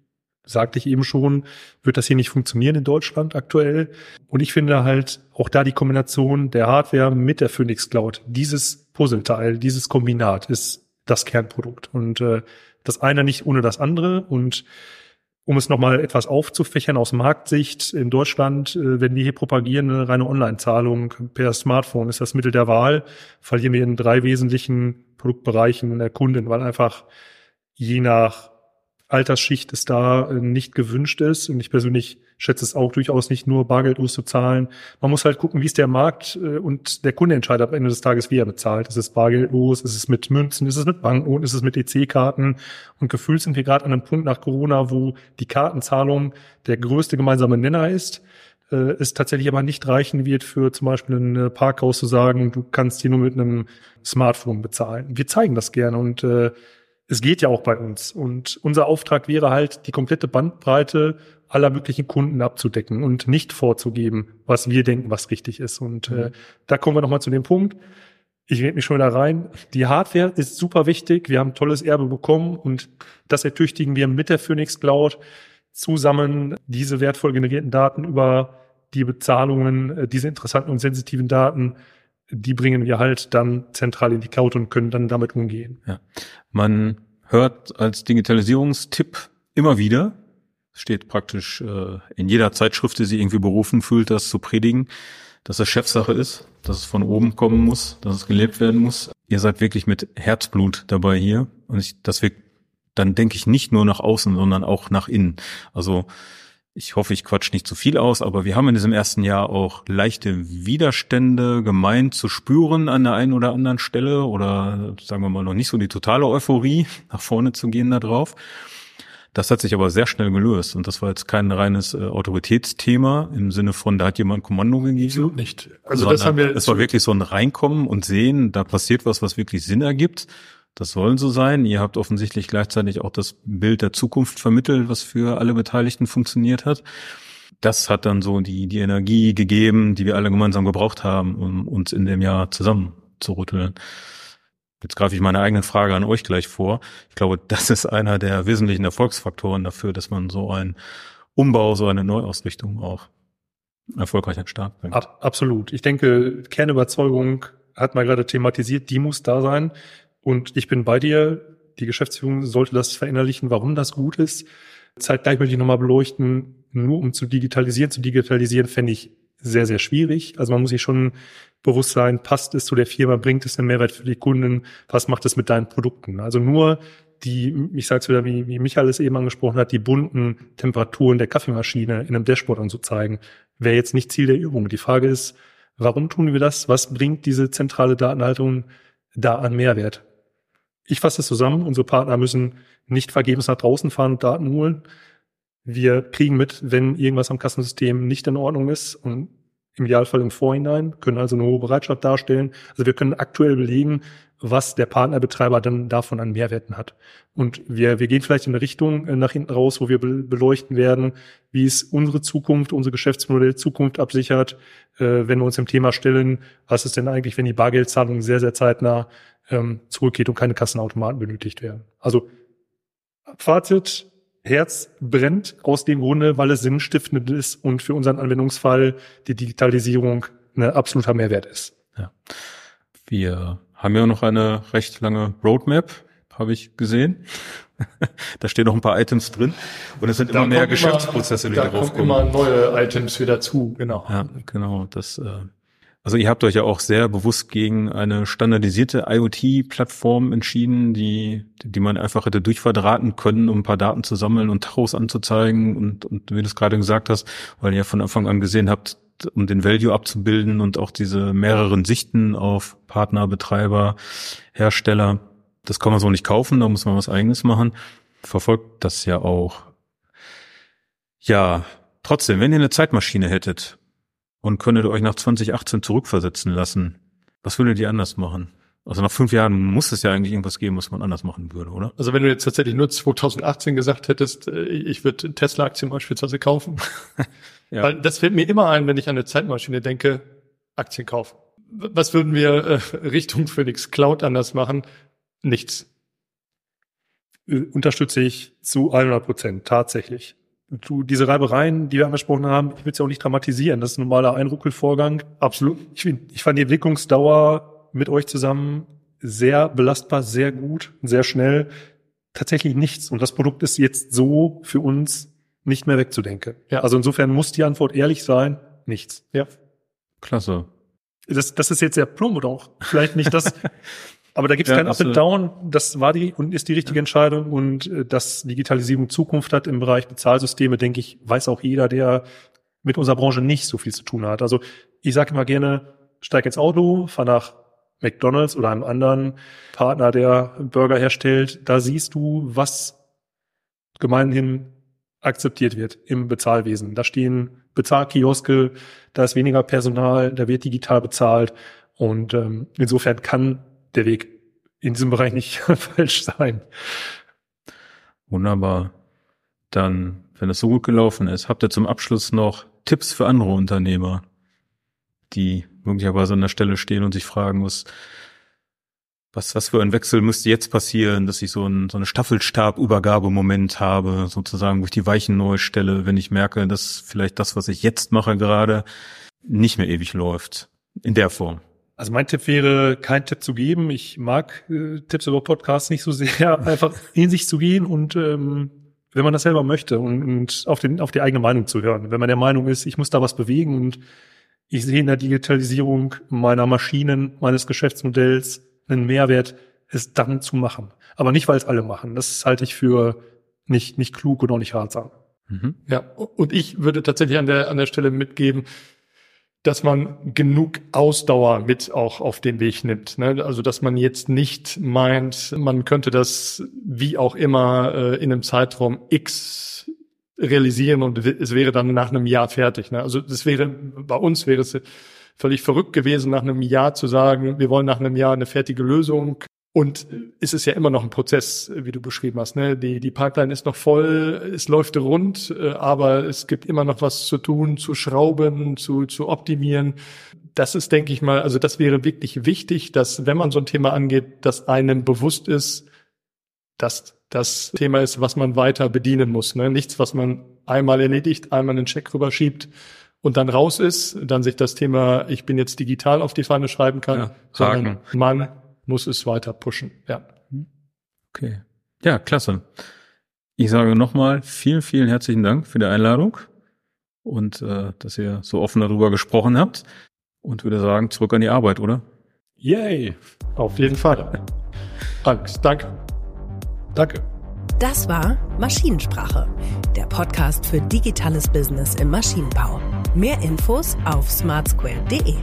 sagte ich eben schon, wird das hier nicht funktionieren in Deutschland aktuell. Und ich finde halt auch da die Kombination der Hardware mit der Phoenix Cloud, dieses Puzzleteil, dieses Kombinat ist das Kernprodukt. Und äh, das eine nicht ohne das andere. Und um es nochmal etwas aufzufächern aus Marktsicht in Deutschland, äh, wenn wir hier propagieren, eine reine Online-Zahlung per Smartphone ist das Mittel der Wahl, verlieren wir in drei wesentlichen Produktbereichen der Kunden, weil einfach je nach Altersschicht es da äh, nicht gewünscht ist. Und ich persönlich schätze es auch durchaus nicht nur bargeldlos zu zahlen. Man muss halt gucken, wie ist der Markt äh, und der Kunde entscheidet am Ende des Tages, wie er bezahlt. Ist es bargeldlos? Ist es mit Münzen? Ist es mit Banken? Ist es mit EC-Karten? Und gefühlt sind wir gerade an einem Punkt nach Corona, wo die Kartenzahlung der größte gemeinsame Nenner ist äh, es tatsächlich aber nicht reichen wird für zum Beispiel ein Parkhaus zu sagen, du kannst hier nur mit einem Smartphone bezahlen. Wir zeigen das gerne und äh, es geht ja auch bei uns. Und unser Auftrag wäre halt, die komplette Bandbreite aller möglichen Kunden abzudecken und nicht vorzugeben, was wir denken, was richtig ist. Und äh, mhm. äh, da kommen wir nochmal zu dem Punkt. Ich rede mich schon wieder rein. Die Hardware ist super wichtig. Wir haben ein tolles Erbe bekommen und das ertüchtigen wir mit der Phoenix Cloud zusammen diese wertvoll generierten Daten über die Bezahlungen, äh, diese interessanten und sensitiven Daten die bringen wir halt dann zentral in die Cloud und können dann damit umgehen. Ja. Man hört als Digitalisierungstipp immer wieder, steht praktisch äh, in jeder Zeitschrift, die sich irgendwie berufen fühlt, das zu predigen, dass es Chefsache ist, dass es von oben kommen muss, dass es gelebt werden muss. Ihr seid wirklich mit Herzblut dabei hier und ich, das wirkt dann denke ich nicht nur nach außen, sondern auch nach innen. Also ich hoffe, ich quatsch nicht zu viel aus, aber wir haben in diesem ersten Jahr auch leichte Widerstände gemeint zu spüren an der einen oder anderen Stelle oder sagen wir mal noch nicht so die totale Euphorie, nach vorne zu gehen da drauf. Das hat sich aber sehr schnell gelöst und das war jetzt kein reines äh, Autoritätsthema im Sinne von, da hat jemand Kommando gegeben. Absolut nicht. Also das haben wir. Es war wirklich so ein Reinkommen und Sehen, da passiert was, was wirklich Sinn ergibt das soll so sein. Ihr habt offensichtlich gleichzeitig auch das Bild der Zukunft vermittelt, was für alle Beteiligten funktioniert hat. Das hat dann so die, die Energie gegeben, die wir alle gemeinsam gebraucht haben, um uns in dem Jahr zusammenzurütteln. Jetzt greife ich meine eigene Frage an euch gleich vor. Ich glaube, das ist einer der wesentlichen Erfolgsfaktoren dafür, dass man so einen Umbau, so eine Neuausrichtung auch erfolgreich an Start bringt. Ab, absolut. Ich denke, Kernüberzeugung hat man gerade thematisiert, die muss da sein. Und ich bin bei dir. Die Geschäftsführung sollte das verinnerlichen, warum das gut ist. Zeitgleich möchte ich nochmal beleuchten, nur um zu digitalisieren. Zu digitalisieren fände ich sehr, sehr schwierig. Also man muss sich schon bewusst sein, passt es zu der Firma, bringt es einen Mehrwert für die Kunden, was macht es mit deinen Produkten? Also nur die, ich sage es wieder, wie, wie Michael es eben angesprochen hat, die bunten Temperaturen der Kaffeemaschine in einem Dashboard anzuzeigen, wäre jetzt nicht Ziel der Übung. Die Frage ist, warum tun wir das? Was bringt diese zentrale Datenhaltung da an Mehrwert? Ich fasse es zusammen, unsere Partner müssen nicht vergebens nach draußen fahren Daten holen. Wir kriegen mit, wenn irgendwas am Kassensystem nicht in Ordnung ist und im Idealfall im Vorhinein, können also eine hohe Bereitschaft darstellen. Also wir können aktuell belegen, was der Partnerbetreiber dann davon an Mehrwerten hat. Und wir, wir gehen vielleicht in eine Richtung äh, nach hinten raus, wo wir beleuchten werden, wie es unsere Zukunft, unsere Geschäftsmodelle Zukunft absichert, äh, wenn wir uns dem Thema stellen, was ist denn eigentlich, wenn die Bargeldzahlungen sehr, sehr zeitnah ähm, zurückgeht und keine Kassenautomaten benötigt werden. Also Fazit, Herz brennt aus dem Grunde, weil es sinnstiftend ist und für unseren Anwendungsfall die Digitalisierung ein absoluter Mehrwert ist. Ja. Wir haben ja noch eine recht lange Roadmap, habe ich gesehen. da stehen noch ein paar Items drin und es sind da immer mehr Geschäftsprozesse, die darauf kommen. Da kommen immer neue Items wieder zu, genau. Ja, genau. Das äh, also ihr habt euch ja auch sehr bewusst gegen eine standardisierte IoT-Plattform entschieden, die, die man einfach hätte durchverdrahten können, um ein paar Daten zu sammeln und Taros anzuzeigen und, und wie du es gerade gesagt hast, weil ihr ja von Anfang an gesehen habt, um den Value abzubilden und auch diese mehreren Sichten auf Partner, Betreiber, Hersteller. Das kann man so nicht kaufen, da muss man was eigenes machen. Verfolgt das ja auch. Ja, trotzdem, wenn ihr eine Zeitmaschine hättet, und könntet euch nach 2018 zurückversetzen lassen. Was würdet ihr anders machen? Also nach fünf Jahren muss es ja eigentlich irgendwas geben, was man anders machen würde, oder? Also wenn du jetzt tatsächlich nur 2018 gesagt hättest, äh, ich würde Tesla-Aktien beispielsweise kaufen, Ja. Weil das fällt mir immer ein, wenn ich an eine Zeitmaschine denke, Aktien kaufen. Was würden wir äh, Richtung Phoenix Cloud anders machen? Nichts. Unterstütze ich zu 100 Prozent, tatsächlich. Du, diese Reibereien, die wir angesprochen haben, ich will es ja auch nicht dramatisieren. Das ist ein normaler Einruckelvorgang. Absolut. Ich, ich fand die Entwicklungsdauer mit euch zusammen sehr belastbar, sehr gut, sehr schnell. Tatsächlich nichts. Und das Produkt ist jetzt so für uns nicht mehr wegzudenken. Ja. Also insofern muss die Antwort ehrlich sein, nichts. Ja. Klasse. Das, das ist jetzt sehr plump oder auch vielleicht nicht das, Aber da gibt es ja, kein Up and Down. Das war die und ist die richtige Entscheidung. Und äh, dass Digitalisierung Zukunft hat im Bereich Bezahlsysteme, denke ich, weiß auch jeder, der mit unserer Branche nicht so viel zu tun hat. Also ich sage immer gerne, steig ins Auto, fahr nach McDonalds oder einem anderen Partner, der Burger herstellt. Da siehst du, was gemeinhin akzeptiert wird im Bezahlwesen. Da stehen Bezahlkioske, da ist weniger Personal, da wird digital bezahlt. Und ähm, insofern kann der Weg in diesem Bereich nicht falsch sein. Wunderbar. Dann, wenn es so gut gelaufen ist, habt ihr zum Abschluss noch Tipps für andere Unternehmer, die möglicherweise an der Stelle stehen und sich fragen, was, was, was für ein Wechsel müsste jetzt passieren, dass ich so, ein, so eine Staffelstabübergabemoment habe, sozusagen, wo ich die Weichen neu stelle, wenn ich merke, dass vielleicht das, was ich jetzt mache gerade, nicht mehr ewig läuft. In der Form. Also mein Tipp wäre, kein Tipp zu geben. Ich mag äh, Tipps über Podcasts nicht so sehr, einfach in sich zu gehen und ähm, wenn man das selber möchte und, und auf, den, auf die eigene Meinung zu hören. Wenn man der Meinung ist, ich muss da was bewegen und ich sehe in der Digitalisierung meiner Maschinen, meines Geschäftsmodells einen Mehrwert, es dann zu machen. Aber nicht, weil es alle machen. Das halte ich für nicht, nicht klug und auch nicht ratsam. Mhm. Ja, und ich würde tatsächlich an der, an der Stelle mitgeben, dass man genug Ausdauer mit auch auf den Weg nimmt. Ne? Also dass man jetzt nicht meint, man könnte das wie auch immer äh, in einem Zeitraum X realisieren und es wäre dann nach einem Jahr fertig. Ne? Also das wäre bei uns wäre es völlig verrückt gewesen, nach einem Jahr zu sagen, wir wollen nach einem Jahr eine fertige Lösung und es ist ja immer noch ein Prozess, wie du beschrieben hast. Ne? Die, die Pipeline ist noch voll, es läuft rund, äh, aber es gibt immer noch was zu tun, zu schrauben, zu, zu optimieren. Das ist, denke ich mal, also das wäre wirklich wichtig, dass wenn man so ein Thema angeht, dass einem bewusst ist, dass das Thema ist, was man weiter bedienen muss. Ne? Nichts, was man einmal erledigt, einmal einen Check rüberschiebt und dann raus ist, dann sich das Thema, ich bin jetzt digital auf die Fahne schreiben kann, ja, sondern man muss es weiter pushen. Ja. Okay. Ja, klasse. Ich sage nochmal vielen, vielen herzlichen Dank für die Einladung und äh, dass ihr so offen darüber gesprochen habt und würde sagen, zurück an die Arbeit, oder? Yay! Auf jeden Fall. Angst. Danke. Danke. Das war Maschinensprache, der Podcast für digitales Business im Maschinenbau. Mehr Infos auf smartsquare.de.